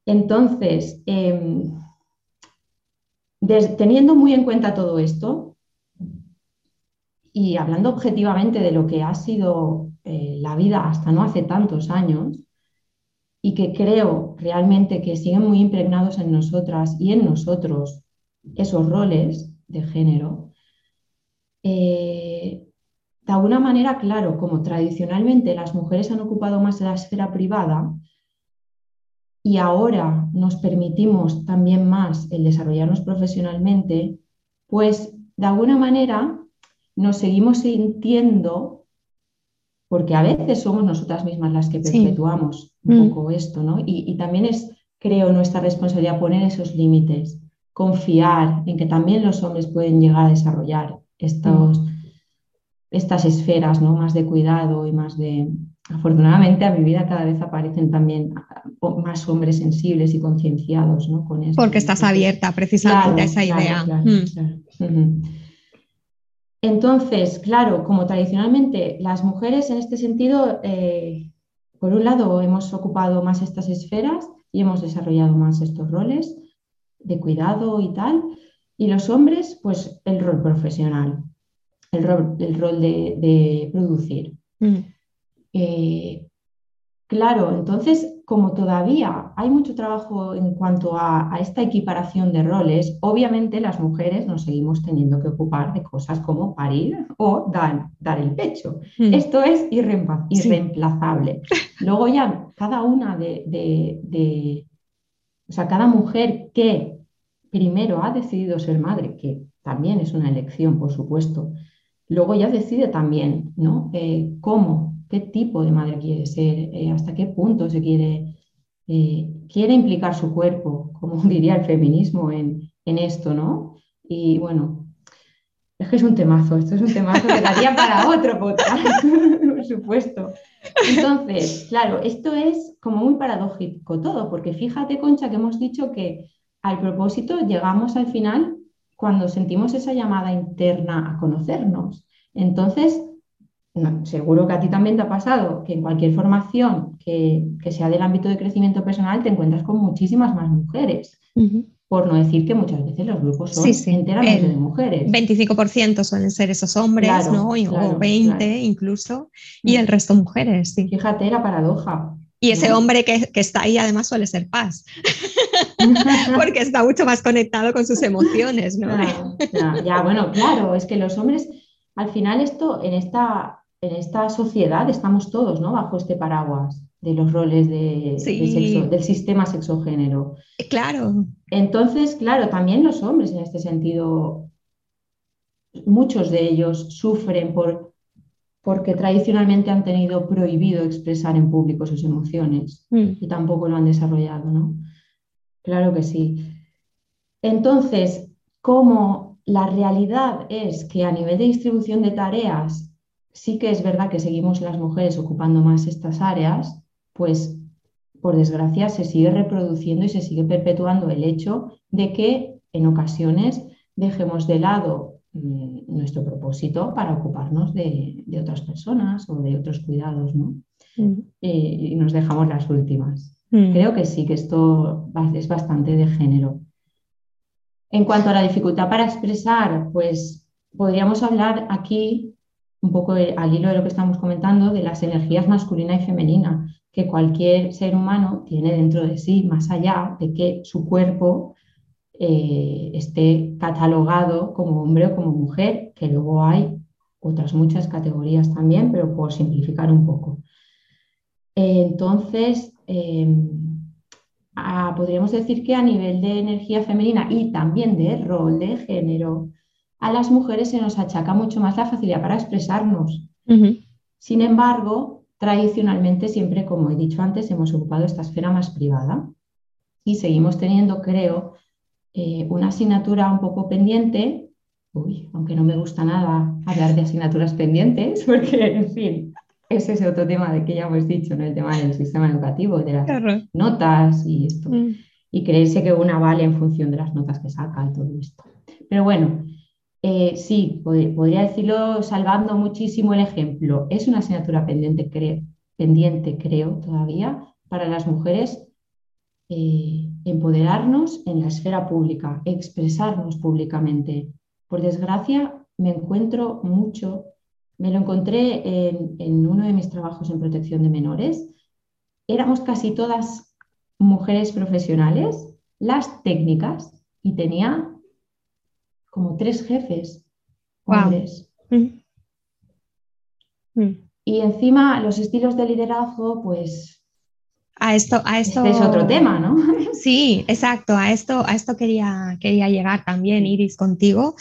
B: Entonces, em, teniendo muy en cuenta todo esto y hablando objetivamente de lo que ha sido eh, la vida hasta no hace tantos años, y que creo realmente que siguen muy impregnados en nosotras y en nosotros esos roles de género, eh, de alguna manera, claro, como tradicionalmente las mujeres han ocupado más la esfera privada y ahora nos permitimos también más el desarrollarnos profesionalmente, pues de alguna manera nos seguimos sintiendo porque a veces somos nosotras mismas las que perpetuamos un mm. poco esto, ¿no? Y, también es, creo, nuestra responsabilidad poner esos límites, confiar en que también los hombres pueden llegar a desarrollar estos, mm. estas esferas, ¿no? Más de cuidado y más de... Afortunadamente a mi vida cada vez aparecen también más hombres sensibles y concienciados, ¿no?
A: Con esto. Porque estás abierta precisamente a esa idea. Mm.
B: Entonces, claro, como tradicionalmente las mujeres en este sentido, eh, por un lado, hemos ocupado más estas esferas y hemos desarrollado más estos roles de cuidado y tal, y los hombres, pues el rol profesional, el rol, el rol de, producir. Mm. Eh, claro, entonces como todavía hay mucho trabajo en cuanto a, esta equiparación de roles, obviamente las mujeres nos seguimos teniendo que ocupar de cosas como parir o dar, dar el pecho. Hmm. Esto es irreemplazable. Luego ya cada una de, o sea, cada mujer que primero ha decidido ser madre, que también es una elección, por supuesto, luego ya decide también, ¿no? Eh, ¿Cómo qué tipo de madre quiere ser, eh, hasta qué punto se quiere, eh, quiere implicar su cuerpo, como diría el feminismo en, esto, ¿no? Y bueno, es que es un temazo, esto es un temazo que daría para otro podcast, por supuesto. Entonces, claro, esto es como muy paradójico todo, porque fíjate, Concha, que hemos dicho que al propósito llegamos al final cuando sentimos esa llamada interna a conocernos. Entonces, seguro que a ti también te ha pasado que en cualquier formación que, sea del ámbito de crecimiento personal te encuentras con muchísimas más mujeres. Por no decir que muchas veces los grupos son enteramente de mujeres.
A: 25% suelen ser esos hombres, ¿no? o 20 incluso, y el resto mujeres. Sí.
B: Fíjate la paradoja.
A: Y ese hombre que, está ahí además suele ser paz, porque está mucho más conectado con sus emociones, ¿no?
B: ya, bueno, claro, es que los hombres, al final esto, en esta, en esta sociedad estamos todos, ¿no? Bajo este paraguas de los roles de, sexo, del sistema sexogénero.
A: Claro.
B: Entonces, claro, también los hombres en este sentido, muchos de ellos sufren por porque tradicionalmente han tenido prohibido expresar en público sus emociones mm. y tampoco lo han desarrollado, ¿no? Claro que sí. Entonces, como la realidad es que a nivel de distribución de tareas, sí que es verdad que seguimos las mujeres ocupando más estas áreas, pues por desgracia se sigue reproduciendo y se sigue perpetuando el hecho de que en ocasiones dejemos de lado Mm, nuestro propósito para ocuparnos de, otras personas o de otros cuidados, ¿no? Mm. y nos dejamos las últimas. Mm. Creo que sí, que esto es bastante de género. En cuanto a la dificultad para expresar, pues podríamos hablar aquí un poco al hilo de lo que estamos comentando, de las energías masculina y femenina que cualquier ser humano tiene dentro de sí, más allá de que su cuerpo eh, esté catalogado como hombre o como mujer, que luego hay otras muchas categorías también, pero por simplificar un poco. entonces, em, podríamos decir que a nivel de energía femenina y también de rol de género, a las mujeres se nos achaca mucho más la facilidad para expresarnos. Sin embargo, tradicionalmente siempre, como he dicho antes, hemos ocupado esta esfera más privada y seguimos teniendo, creo, eh, una asignatura un poco pendiente, uy, aunque no me gusta nada hablar de asignaturas pendientes, porque, en fin, ese es otro tema de que ya hemos dicho, ¿no? el tema del sistema educativo, de las notas y esto. Mm. Y creerse que una vale en función de las notas que saca y todo esto. Pero bueno, eh, sí, podría decirlo salvando muchísimo el ejemplo. Es una asignatura pendiente, pendiente creo, todavía para las mujeres eh, empoderarnos en la esfera pública, expresarnos públicamente. Por desgracia, me encuentro mucho, me lo encontré en, uno de mis trabajos en protección de menores. Éramos casi todas mujeres profesionales, las técnicas, y tenía como tres jefes hombres. Mm. Mm. Y encima los estilos de liderazgo, pues
A: a esto, a esto.
B: Este es otro tema, ¿no?
A: Sí, exacto. A esto, a esto quería, quería llegar también, Iris, contigo,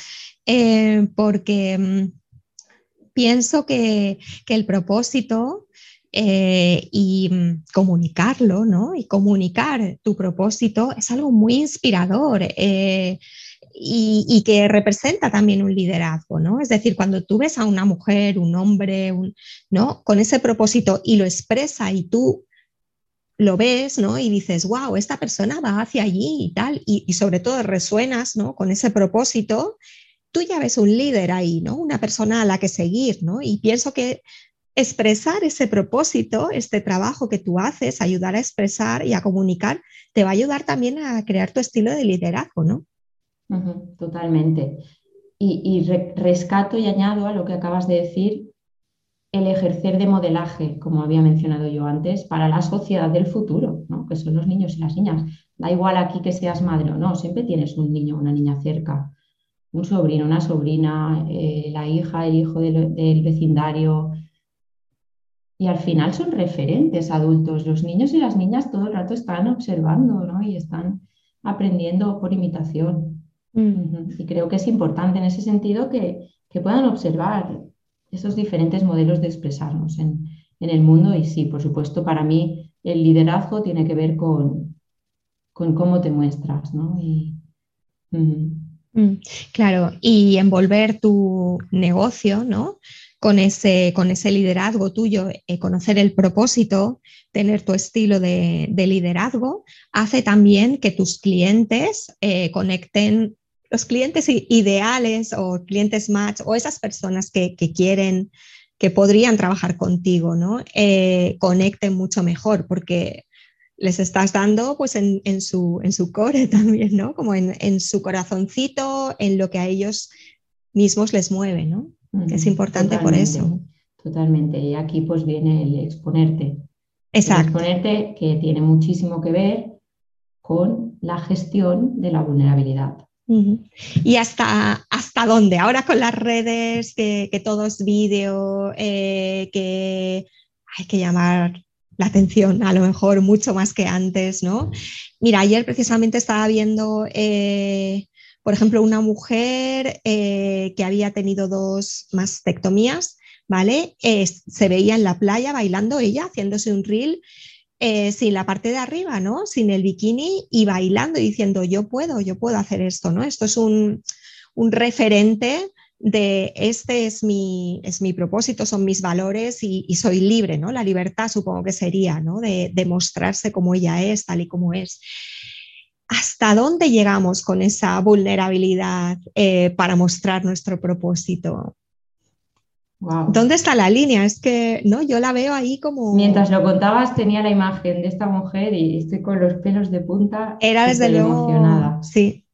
A: eh, porque mm, pienso que, el propósito eh, y comunicarlo, ¿no? Y comunicar tu propósito es algo muy inspirador. Eh, y, y, que representa también un liderazgo, ¿no? Es decir, cuando tú ves a una mujer, un hombre, ¿no? Con ese propósito y lo expresa y tú lo ves, ¿no? Y dices, wow, esta persona va hacia allí y tal, y, sobre todo resuenas, ¿no? Con ese propósito, tú ya ves un líder ahí, ¿no? Una persona a la que seguir, ¿no? Y pienso que expresar ese propósito, este trabajo que tú haces, ayudar a expresar y a comunicar, te va a ayudar también a crear tu estilo de liderazgo, ¿no?
B: Totalmente. Y, y rescato y añado a lo que acabas de decir el ejercer de modelaje, como había mencionado yo antes, para la sociedad del futuro, que son los niños y las niñas. Da igual aquí que seas madre o no, siempre tienes un niño o una niña cerca, un sobrino, una sobrina, eh, la hija, el hijo del, vecindario. Y al final son referentes adultos. Los niños y las niñas todo el rato están observando y están aprendiendo por imitación. Y creo que es importante en ese sentido que, que puedan observar esos diferentes modelos de expresarnos en, el mundo y sí, por supuesto, para mí el liderazgo tiene que ver con, con cómo te muestras, ¿no?
A: Mm, claro, y envolver tu negocio, ¿no? Con ese, con ese liderazgo tuyo, eh, conocer el propósito, tener tu estilo de, liderazgo, hace también que tus clientes eh, conecten los clientes ideales o clientes match o esas personas que, quieren que podrían trabajar contigo, ¿no? Eh, conecten mucho mejor, porque les estás dando pues en, su, en su core también, ¿no? Como en, su corazoncito, en lo que a ellos mismos les mueve, ¿no? Es importante por eso.
B: Totalmente. Y aquí pues viene el exponerte. Exacto. El exponerte que tiene muchísimo que ver con la gestión de la vulnerabilidad.
A: ¿Y hasta, hasta dónde? Ahora con las redes, que, todo es vídeo, eh, que hay que llamar la atención, a lo mejor mucho más que antes, ¿no? Mira, ayer precisamente estaba viendo, eh, por ejemplo, una mujer eh, que había tenido dos mastectomías, ¿vale? se veía en la playa bailando ella, haciéndose un reel eh, sin la parte de arriba, ¿no? Sin el bikini y bailando y diciendo, yo puedo, yo puedo hacer esto, ¿no? Esto es un, referente de este es mi, es mi propósito, son mis valores y, soy libre, ¿no? La libertad supongo que sería, ¿no? De, mostrarse como ella es, tal y como es. ¿Hasta dónde llegamos con esa vulnerabilidad eh, para mostrar nuestro propósito? ¿Dónde está la línea? Es que no, yo la veo ahí como.
B: Mientras lo contabas, tenía la imagen de esta mujer y estoy con los pelos de punta.
A: Era desde luego emocionada.
B: Sí.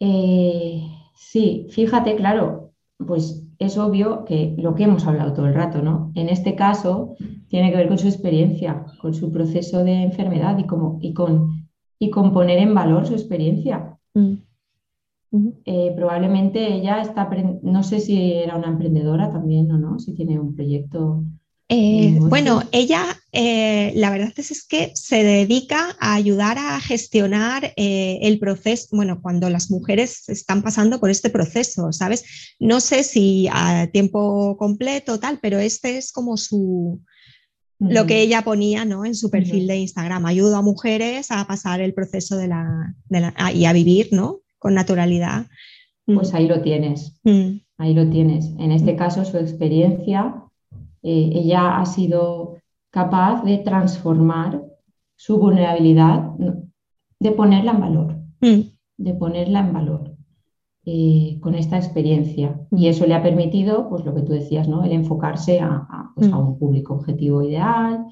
B: Eh, sí, fíjate, claro, pues es obvio que lo que hemos hablado todo el rato, ¿no? En este caso, tiene que ver con su experiencia, con su proceso de enfermedad y, como, y, con, y con poner en valor su experiencia. Mm. Eh, probablemente ella está, no sé si era una emprendedora también o no, si tiene un proyecto.
A: Eh, bueno, ella eh, la verdad es, que se dedica a ayudar a gestionar el proceso, bueno, cuando las mujeres están pasando por este proceso, ¿sabes? No sé si a tiempo completo tal, pero este es como su, lo que ella ponía ¿no? en su perfil de Instagram. Ayudo a mujeres a pasar el proceso de la, y a vivir, ¿no? con naturalidad.
B: Pues mm. ahí lo tienes, mm. ahí lo tienes. En este mm. caso, su experiencia, eh, ella ha sido capaz de transformar su vulnerabilidad, de ponerla en valor, de ponerla en valor eh, con esta experiencia. Y eso le ha permitido, pues lo que tú decías, ¿no? El enfocarse a, pues, un público objetivo ideal,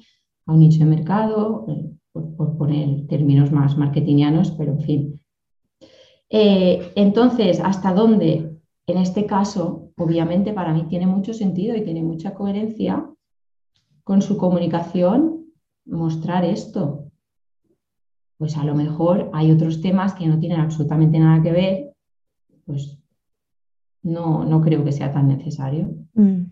B: a un nicho de mercado, eh, por, por, poner términos más marketingianos, pero en fin, eh, entonces, ¿hasta dónde? En este caso, obviamente para mí tiene mucho sentido y tiene mucha coherencia con su comunicación mostrar esto. Pues a lo mejor hay otros temas que no tienen absolutamente nada que ver, pues no, no creo que sea tan necesario. Mm.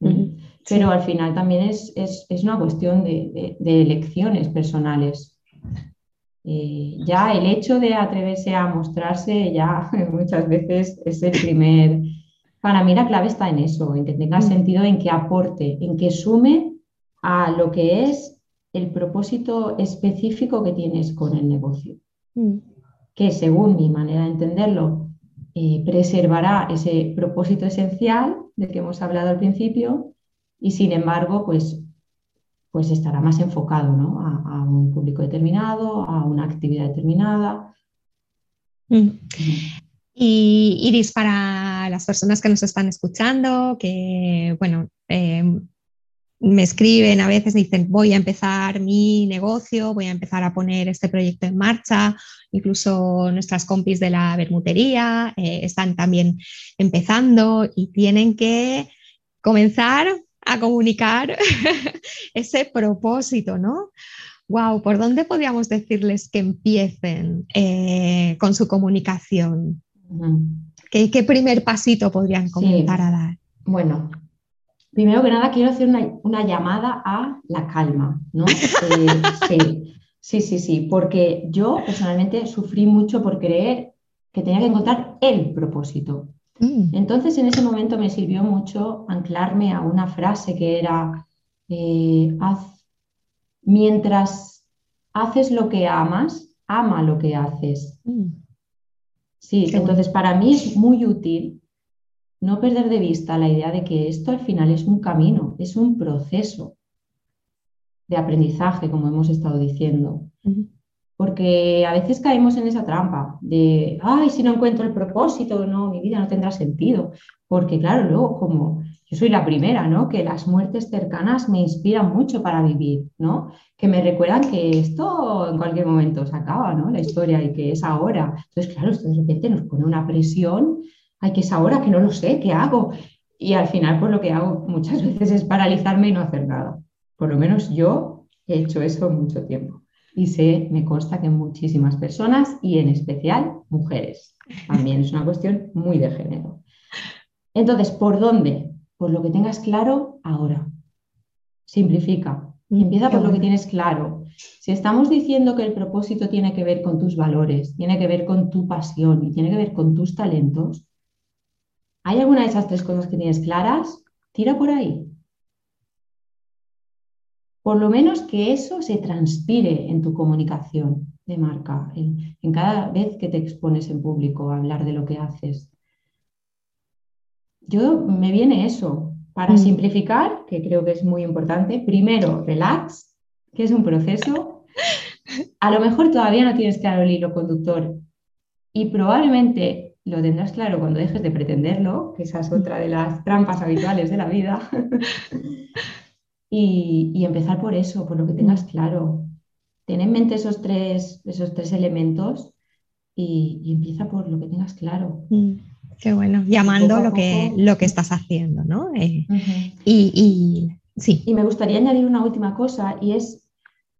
B: ¿Mm? Pero al final también es, una cuestión de elecciones personales. Eh, ya el hecho de atreverse a mostrarse ya muchas veces es el primer... Para mí la clave está en eso, en que tenga mm. sentido, en que aporte, en que sume a lo que es el propósito específico que tienes con el negocio. Mm. Que según mi manera de entenderlo, eh, preservará ese propósito esencial del que hemos hablado al principio y sin embargo, pues pues estará más enfocado a, un público determinado, a una actividad determinada.
A: Mm. Y Iris, para las personas que nos están escuchando, que bueno, eh, me escriben a veces, dicen, voy a empezar mi negocio, voy a empezar a poner este proyecto en marcha, incluso nuestras compis de la bermutería eh, están también empezando y tienen que comenzar a comunicar ese propósito, ¿no? Wow, ¿por dónde podríamos decirles que empiecen eh, con su comunicación? ¿Qué, primer pasito podrían comenzar a dar?
B: Bueno, primero que nada quiero hacer una, llamada a la calma, ¿no? Eh, sí, sí, sí, sí, porque yo personalmente sufrí mucho por creer que tenía que encontrar el propósito. Mm. Entonces en ese momento me sirvió mucho anclarme a una frase que era, eh, mientras haces lo que amas, ama lo que haces. Mm. Sí, entonces para mí es muy útil no perder de vista la idea de que esto al final es un camino, es un proceso de aprendizaje, como hemos estado diciendo. porque a veces caemos en esa trampa de, ay, si no encuentro el propósito, no, mi vida no tendrá sentido, porque claro, luego como yo soy la primera, ¿no? Que las muertes cercanas me inspiran mucho para vivir, ¿no? Que me recuerdan que esto en cualquier momento se acaba, ¿no? La historia y que es ahora. Entonces, claro, esto de repente nos pone una presión, ay, que es ahora, que no lo sé, ¿qué hago? Y al final, pues lo que hago muchas veces es paralizarme y no hacer nada. Por lo menos yo he hecho eso mucho tiempo. Y sé, me consta que muchísimas personas y en especial mujeres. También es una cuestión muy de género. Entonces, ¿por dónde? Por lo que tengas claro ahora. Simplifica. Mm, Empieza por lo que tienes claro. Si estamos diciendo que el propósito tiene que ver con tus valores, tiene que ver con tu pasión y tiene que ver con tus talentos, ¿hay alguna de esas tres cosas que tienes claras? Tira por ahí. Por lo menos que eso se transpire en tu comunicación de marca, en, en cada vez que te expones en público a hablar de lo que haces yo me viene eso. Para mm. simplificar, que creo que es muy importante, primero, relax, que es un proceso. A lo mejor todavía no tienes claro el hilo conductor y probablemente lo tendrás claro cuando dejes de pretenderlo, que esa es otra de las trampas habituales de la vida. y, empezar por eso, por lo que tengas claro. Ten en mente esos tres, esos tres elementos y, empieza por lo que tengas claro.
A: Mm. Qué bueno, llamando lo que, lo que estás haciendo, ¿no? Eh, y, sí.
B: Y me gustaría añadir una última cosa y es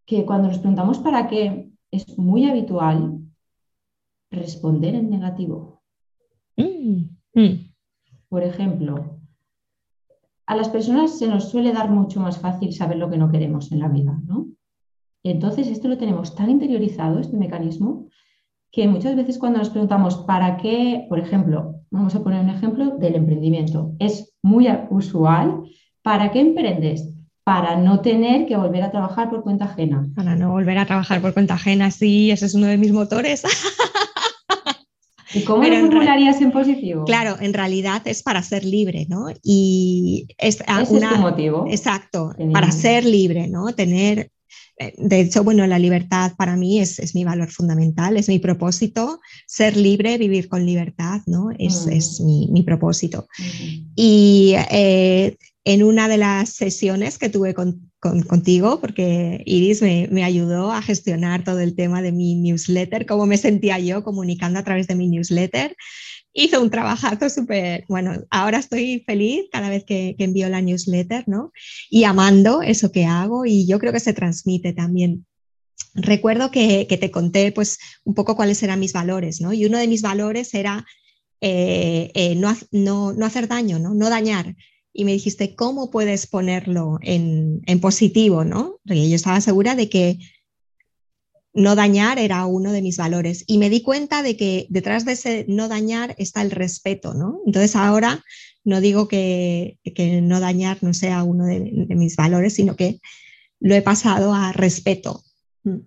B: que cuando nos preguntamos para qué, es muy habitual responder en negativo. Mm, mm. Por ejemplo, a las personas se nos suele dar mucho más fácil saber lo que no queremos en la vida, ¿no? Entonces, esto lo tenemos tan interiorizado, este mecanismo, que muchas veces cuando nos preguntamos para qué, por ejemplo, vamos a poner un ejemplo del emprendimiento, es muy usual, ¿para qué emprendes? Para no tener que volver a trabajar por cuenta ajena.
A: Para no volver a trabajar por cuenta ajena, sí, ese es uno de mis motores.
B: ¿Y cómo lo formularías en positivo?
A: Claro, en realidad es para ser libre, ¿no? Y
B: es, Ese es tu motivo.
A: Exacto, para ser libre, ¿no? Tener eh, de hecho, bueno, la libertad para mí es, mi valor fundamental, es mi propósito, ser libre, vivir con libertad, ¿no? Es, mm. mi, propósito. Y eh, en una de las sesiones que tuve contigo, porque Iris me, ayudó a gestionar todo el tema de mi newsletter, cómo me sentía yo comunicando a través de mi newsletter, hizo un trabajazo súper, bueno, ahora estoy feliz cada vez que, envío la newsletter, ¿no? Y amando eso que hago y yo creo que se transmite también. Recuerdo que, te conté pues un poco cuáles eran mis valores, ¿no? Y uno de mis valores era eh, eh, no, no, hacer daño, ¿no? No dañar. Y me dijiste, ¿cómo puedes ponerlo en, en positivo, ¿no? Porque yo estaba segura de que no dañar era uno de mis valores y me di cuenta de que detrás de ese no dañar está el respeto, ¿no? Entonces ahora no digo que, no dañar no sea uno de, mis valores, sino que lo he pasado a respeto. Mm.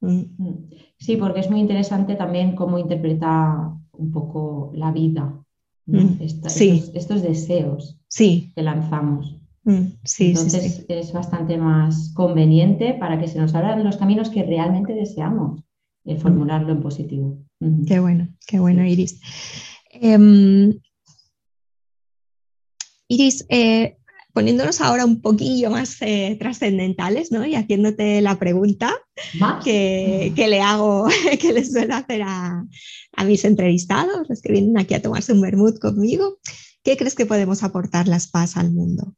B: Mm. Sí, porque es muy interesante también cómo interpreta un poco la vida, mm. estos, deseos que lanzamos. Mm, Entonces es bastante más conveniente para que se nos abran los caminos que realmente deseamos el mm. formularlo en positivo.
A: Qué bueno, qué bueno, Iris. Em, Iris, eh, poniéndonos ahora un poquillo más eh, trascendentales, ¿no? Y haciéndote la pregunta que, le hago, que les suelo hacer a, a, mis entrevistados, los que vienen aquí a tomarse un vermut conmigo. ¿Qué crees que podemos aportar las paz al mundo?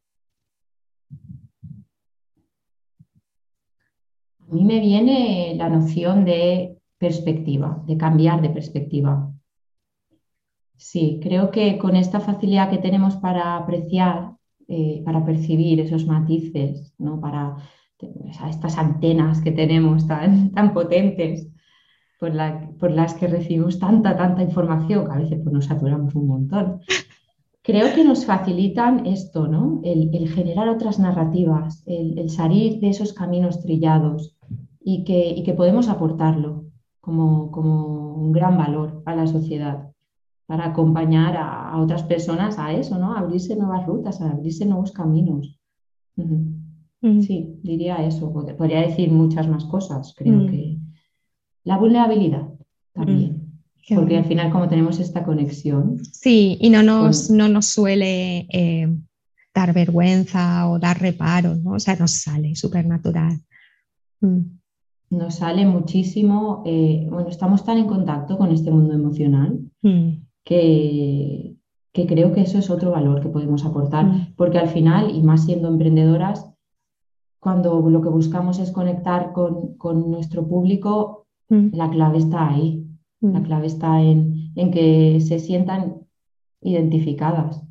B: A mí me viene la noción de perspectiva, de cambiar de perspectiva. Sí, creo que con esta facilidad que tenemos para apreciar, eh, para percibir esos matices, ¿no? para estas antenas que tenemos tan, tan potentes, por, por, las que recibimos tanta, tanta información, que a veces pues, nos saturamos un montón creo que nos facilitan esto, ¿no? El, generar otras narrativas, el, salir de esos caminos trillados y que, podemos aportarlo como, un gran valor a la sociedad para acompañar a, otras personas a eso, ¿no? A abrirse nuevas rutas, a abrirse nuevos caminos. Sí, diría eso. Podría decir muchas más cosas, creo que la vulnerabilidad también. Mm, porque al final como tenemos esta conexión.
A: Sí, y no nos, no nos suele eh, dar vergüenza o dar reparo, ¿no? O sea, nos sale súper natural.
B: Mm. Nos sale muchísimo, eh, bueno, estamos tan en contacto con este mundo emocional mm. Que, que, creo que eso es otro valor que podemos aportar, porque al final, y más siendo emprendedoras, cuando lo que buscamos es conectar con, con nuestro público, la clave está ahí. La clave está en, en que se sientan identificadas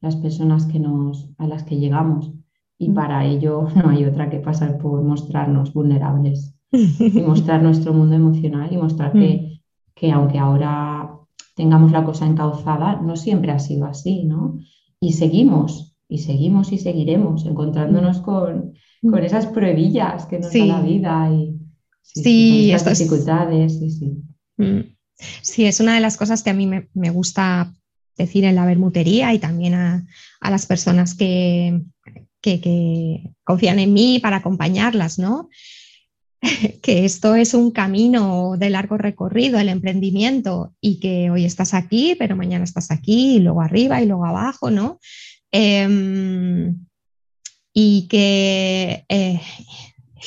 B: las personas que nos, a las que llegamos. Y mm. para ello no hay otra que pasar por mostrarnos vulnerables y mostrar nuestro mundo emocional y mostrar que, mm. que, aunque ahora tengamos la cosa encauzada, no siempre ha sido así, ¿no? Y seguimos, y seguimos y seguiremos encontrándonos mm. con, con esas pruebillas que nos da la vida y
A: sí,
B: estas dificultades. Sí, sí.
A: sí, es una de las cosas que a mí me, me gusta decir en la bermutería y también a, las personas que, confían en mí para acompañarlas, ¿no? que esto es un camino de largo recorrido, el emprendimiento, y que hoy estás aquí, pero mañana estás aquí, y luego arriba y luego abajo, ¿no? Em, y que eh,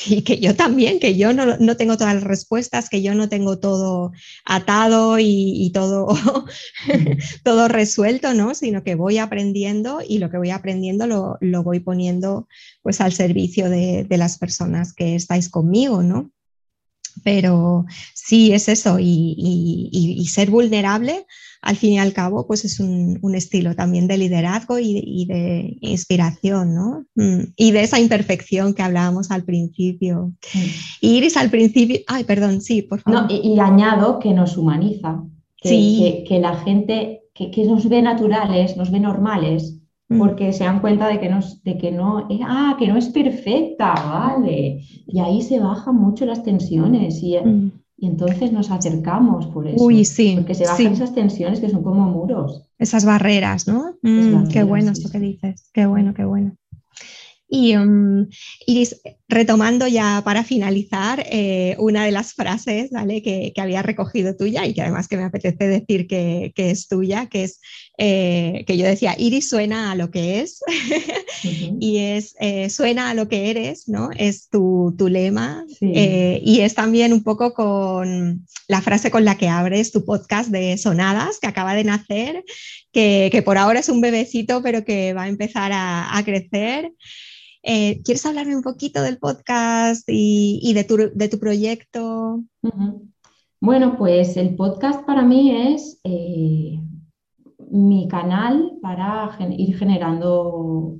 A: y que yo también, que yo no, tengo todas las respuestas, que yo no tengo todo atado y, todo, todo resuelto, ¿no? Sino que voy aprendiendo y lo que voy aprendiendo lo, voy poniendo pues al servicio de, de, las personas que estáis conmigo, ¿no? Pero sí es eso y ser vulnerable al fin y al cabo, pues es un, estilo también de liderazgo y, de inspiración, ¿no? Mm, y de esa imperfección que hablábamos al principio. Mm. Iris al principio, ay, perdón, sí, por favor.
B: y, añado que nos humaniza, que, que, la gente, que, nos ve naturales, nos ve normales. Porque se dan cuenta de que, nos, de que no, eh, ah, que no es perfecta, vale. Y ahí se bajan mucho las tensiones y, y entonces nos acercamos por eso.
A: Uy, sí.
B: Porque se bajan esas tensiones que son como muros.
A: Esas barreras, ¿no? Mm, qué bueno esto que dices. Qué bueno, qué bueno. Y um, Iris, retomando ya para finalizar, eh, una de las frases ¿vale? que, había recogido tuya y que además que me apetece decir que, es tuya, que es eh, que yo decía, Iris suena a lo que es y es eh, suena a lo que eres, ¿no? Es tu, lema y es también un poco con la frase con la que abres tu podcast de Sonadas que acaba de nacer, que, por ahora es un bebecito pero que va a empezar a, a crecer. Eh, ¿Quieres hablarme un poquito del podcast y, de, tu, proyecto?
B: Bueno, pues el podcast para mí es eh, mi canal para ir generando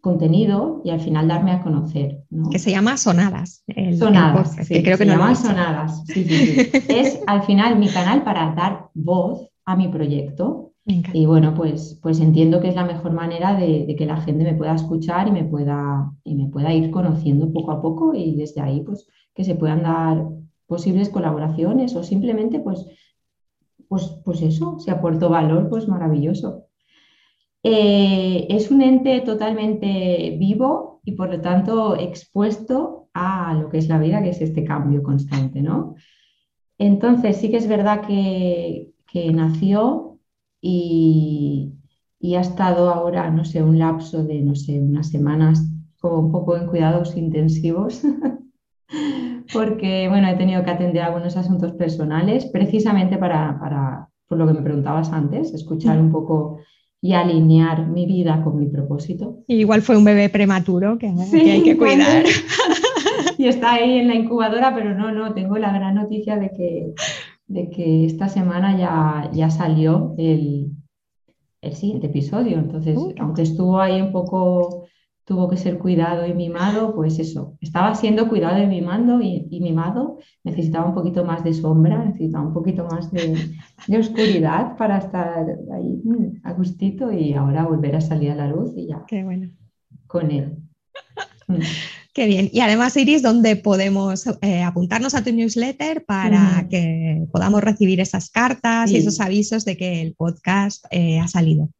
B: contenido y al final darme a conocer.
A: Que se llama Sonadas.
B: sonadas, que creo que se llama Sonadas. es al final mi canal para dar voz a mi proyecto y bueno, pues, pues entiendo que es la mejor manera de, que la gente me pueda escuchar y me pueda, y me pueda ir conociendo poco a poco y desde ahí pues que se puedan dar posibles colaboraciones o simplemente pues, pues, pues eso, si aporto valor, pues maravilloso. Eh, es un ente totalmente vivo y por lo tanto expuesto a lo que es la vida, que es este cambio constante, ¿no? Entonces sí que es verdad que, que nació y, ha estado ahora, no sé, un lapso de, no sé, unas semanas como un poco en cuidados intensivos, porque, bueno, he tenido que atender algunos asuntos personales, precisamente para, para, por lo que me preguntabas antes, escuchar un poco y alinear mi vida con mi propósito.
A: igual fue un bebé prematuro que, hay que cuidar.
B: y está ahí en la incubadora, pero no, no, tengo la gran noticia de que de que esta semana ya, ya salió el, el siguiente episodio. Entonces, aunque estuvo ahí un poco, tuvo que ser cuidado y mimado, pues eso, estaba siendo cuidado y mimando y, mimado, necesitaba un poquito más de sombra, necesitaba un poquito más de, oscuridad para estar ahí mm, a gustito y ahora volver a salir a la luz y ya.
A: Qué bueno.
B: Con él. Mm.
A: Qué bien. Y además, Iris, ¿dónde podemos eh, apuntarnos a tu newsletter para que podamos recibir esas cartas y esos avisos de que el podcast eh, ha salido?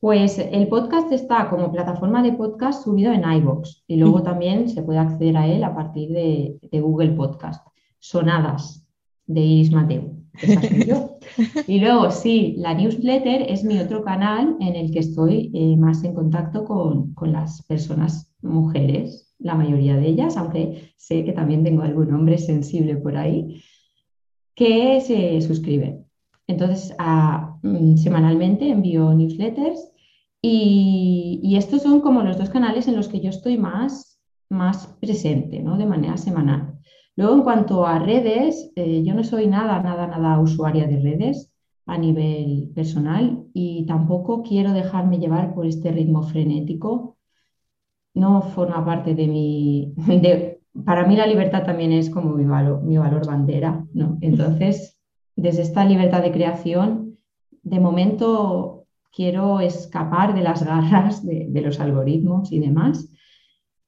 B: Pues el podcast está como plataforma de podcast subido en iVoox y luego también se puede acceder a él a partir de, Google Podcast. Sonadas de Iris Mateo. Esa soy yo. Y luego, sí, la newsletter es mi otro canal en el que estoy eh, más en contacto con, con, las personas mujeres, la mayoría de ellas, aunque sé que también tengo algún hombre sensible por ahí, que se suscriben. Entonces, mm, semanalmente envío newsletters y, estos son como los dos canales en los que yo estoy más, más presente, ¿no? De manera semanal. Luego, en cuanto a redes, eh, yo no soy nada, nada, nada usuaria de redes a nivel personal y tampoco quiero dejarme llevar por este ritmo frenético. No forma parte de mi... para mí la libertad también es como mi valor, mi valor bandera, ¿no? Entonces, desde esta libertad de creación, de momento quiero escapar de las garras de, los algoritmos y demás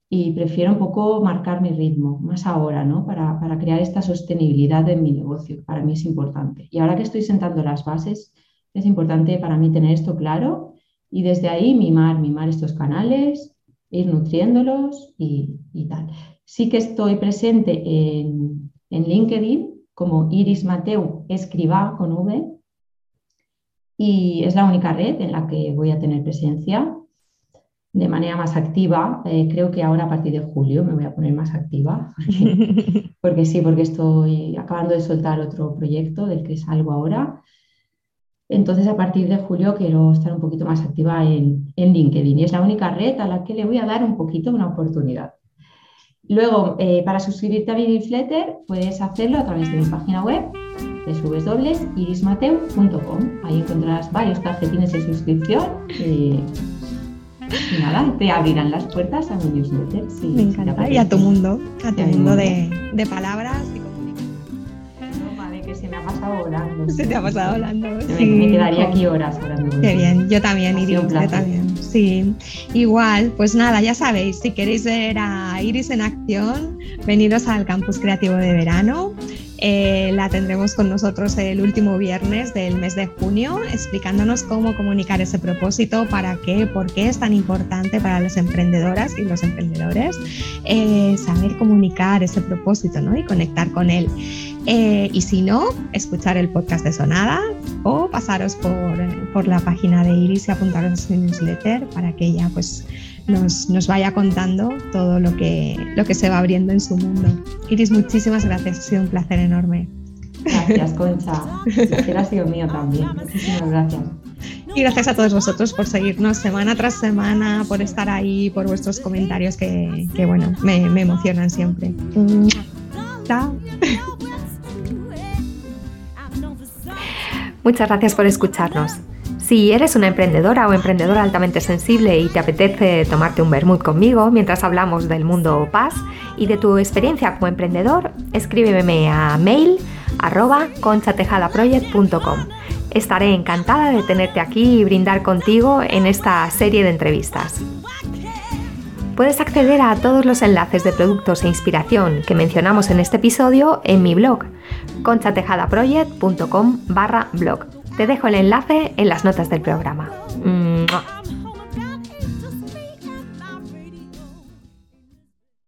B: y prefiero un poco marcar mi ritmo, más ahora, ¿no? Para, crear esta sostenibilidad en mi negocio, que para mí es importante. Y ahora que estoy sentando las bases, es importante para mí tener esto claro y desde ahí mimar, mimar estos canales, ir nutriéndolos y, tal. Sí que estoy presente en, en LinkedIn como Iris Mateu Escriba con V, y es la única red en la que voy a tener presencia de manera más activa. Eh, creo que ahora a partir de julio me voy a poner más activa, porque, sí, porque estoy acabando de soltar otro proyecto del que salgo ahora. Entonces, a partir de julio quiero estar un poquito más activa en, en LinkedIn y es la única red a la que le voy a dar un poquito una oportunidad. Luego, eh, para suscribirte a mi newsletter, puedes hacerlo a través de mi página web www.irismateu.com. Ahí encontrarás varios tarjetines de suscripción y, nada, te abrirán las puertas a mi newsletter.
A: Me encanta. Y a tu mundo, a tu mundo de, de palabras y
B: que se me ha pasado volando.
A: Se te ha pasado volando.
B: Me, quedaría aquí horas hablando.
A: Qué bien, yo también, Iris, yo también. Sí, igual, pues nada, ya sabéis, si queréis ver a Iris en acción, veniros al Campus Creativo de Verano. Eh, la tendremos con nosotros el último viernes del mes de junio, explicándonos cómo comunicar ese propósito, para qué, por qué es tan importante para las emprendedoras y los emprendedores eh, saber comunicar ese propósito ¿no? y conectar con él. Eh, y si no, escuchar el podcast de Sonada o pasaros por, la página de Iris y apuntaros en su newsletter para que ella pues, nos, nos, vaya contando todo lo que, lo que se va abriendo en su mundo. Iris, muchísimas gracias, ha sido un placer enorme.
B: Gracias, Concha. El ha sido mío también. Muchísimas gracias.
A: Y gracias a todos vosotros por seguirnos semana tras semana, por estar ahí, por vuestros comentarios que, que bueno, me, me emocionan siempre. Chao.
C: Muchas gracias por escucharnos. Si eres una emprendedora o emprendedora altamente sensible y te apetece tomarte un vermut conmigo mientras hablamos del mundo paz y de tu experiencia como emprendedor, escríbeme a mail arroba conchatejadaproject.com. Estaré encantada de tenerte aquí y brindar contigo en esta serie de entrevistas. Puedes acceder a todos los enlaces de productos e inspiración que mencionamos en este episodio en mi blog conchatejadaproject.com barra blog te dejo el enlace en las notas del programa.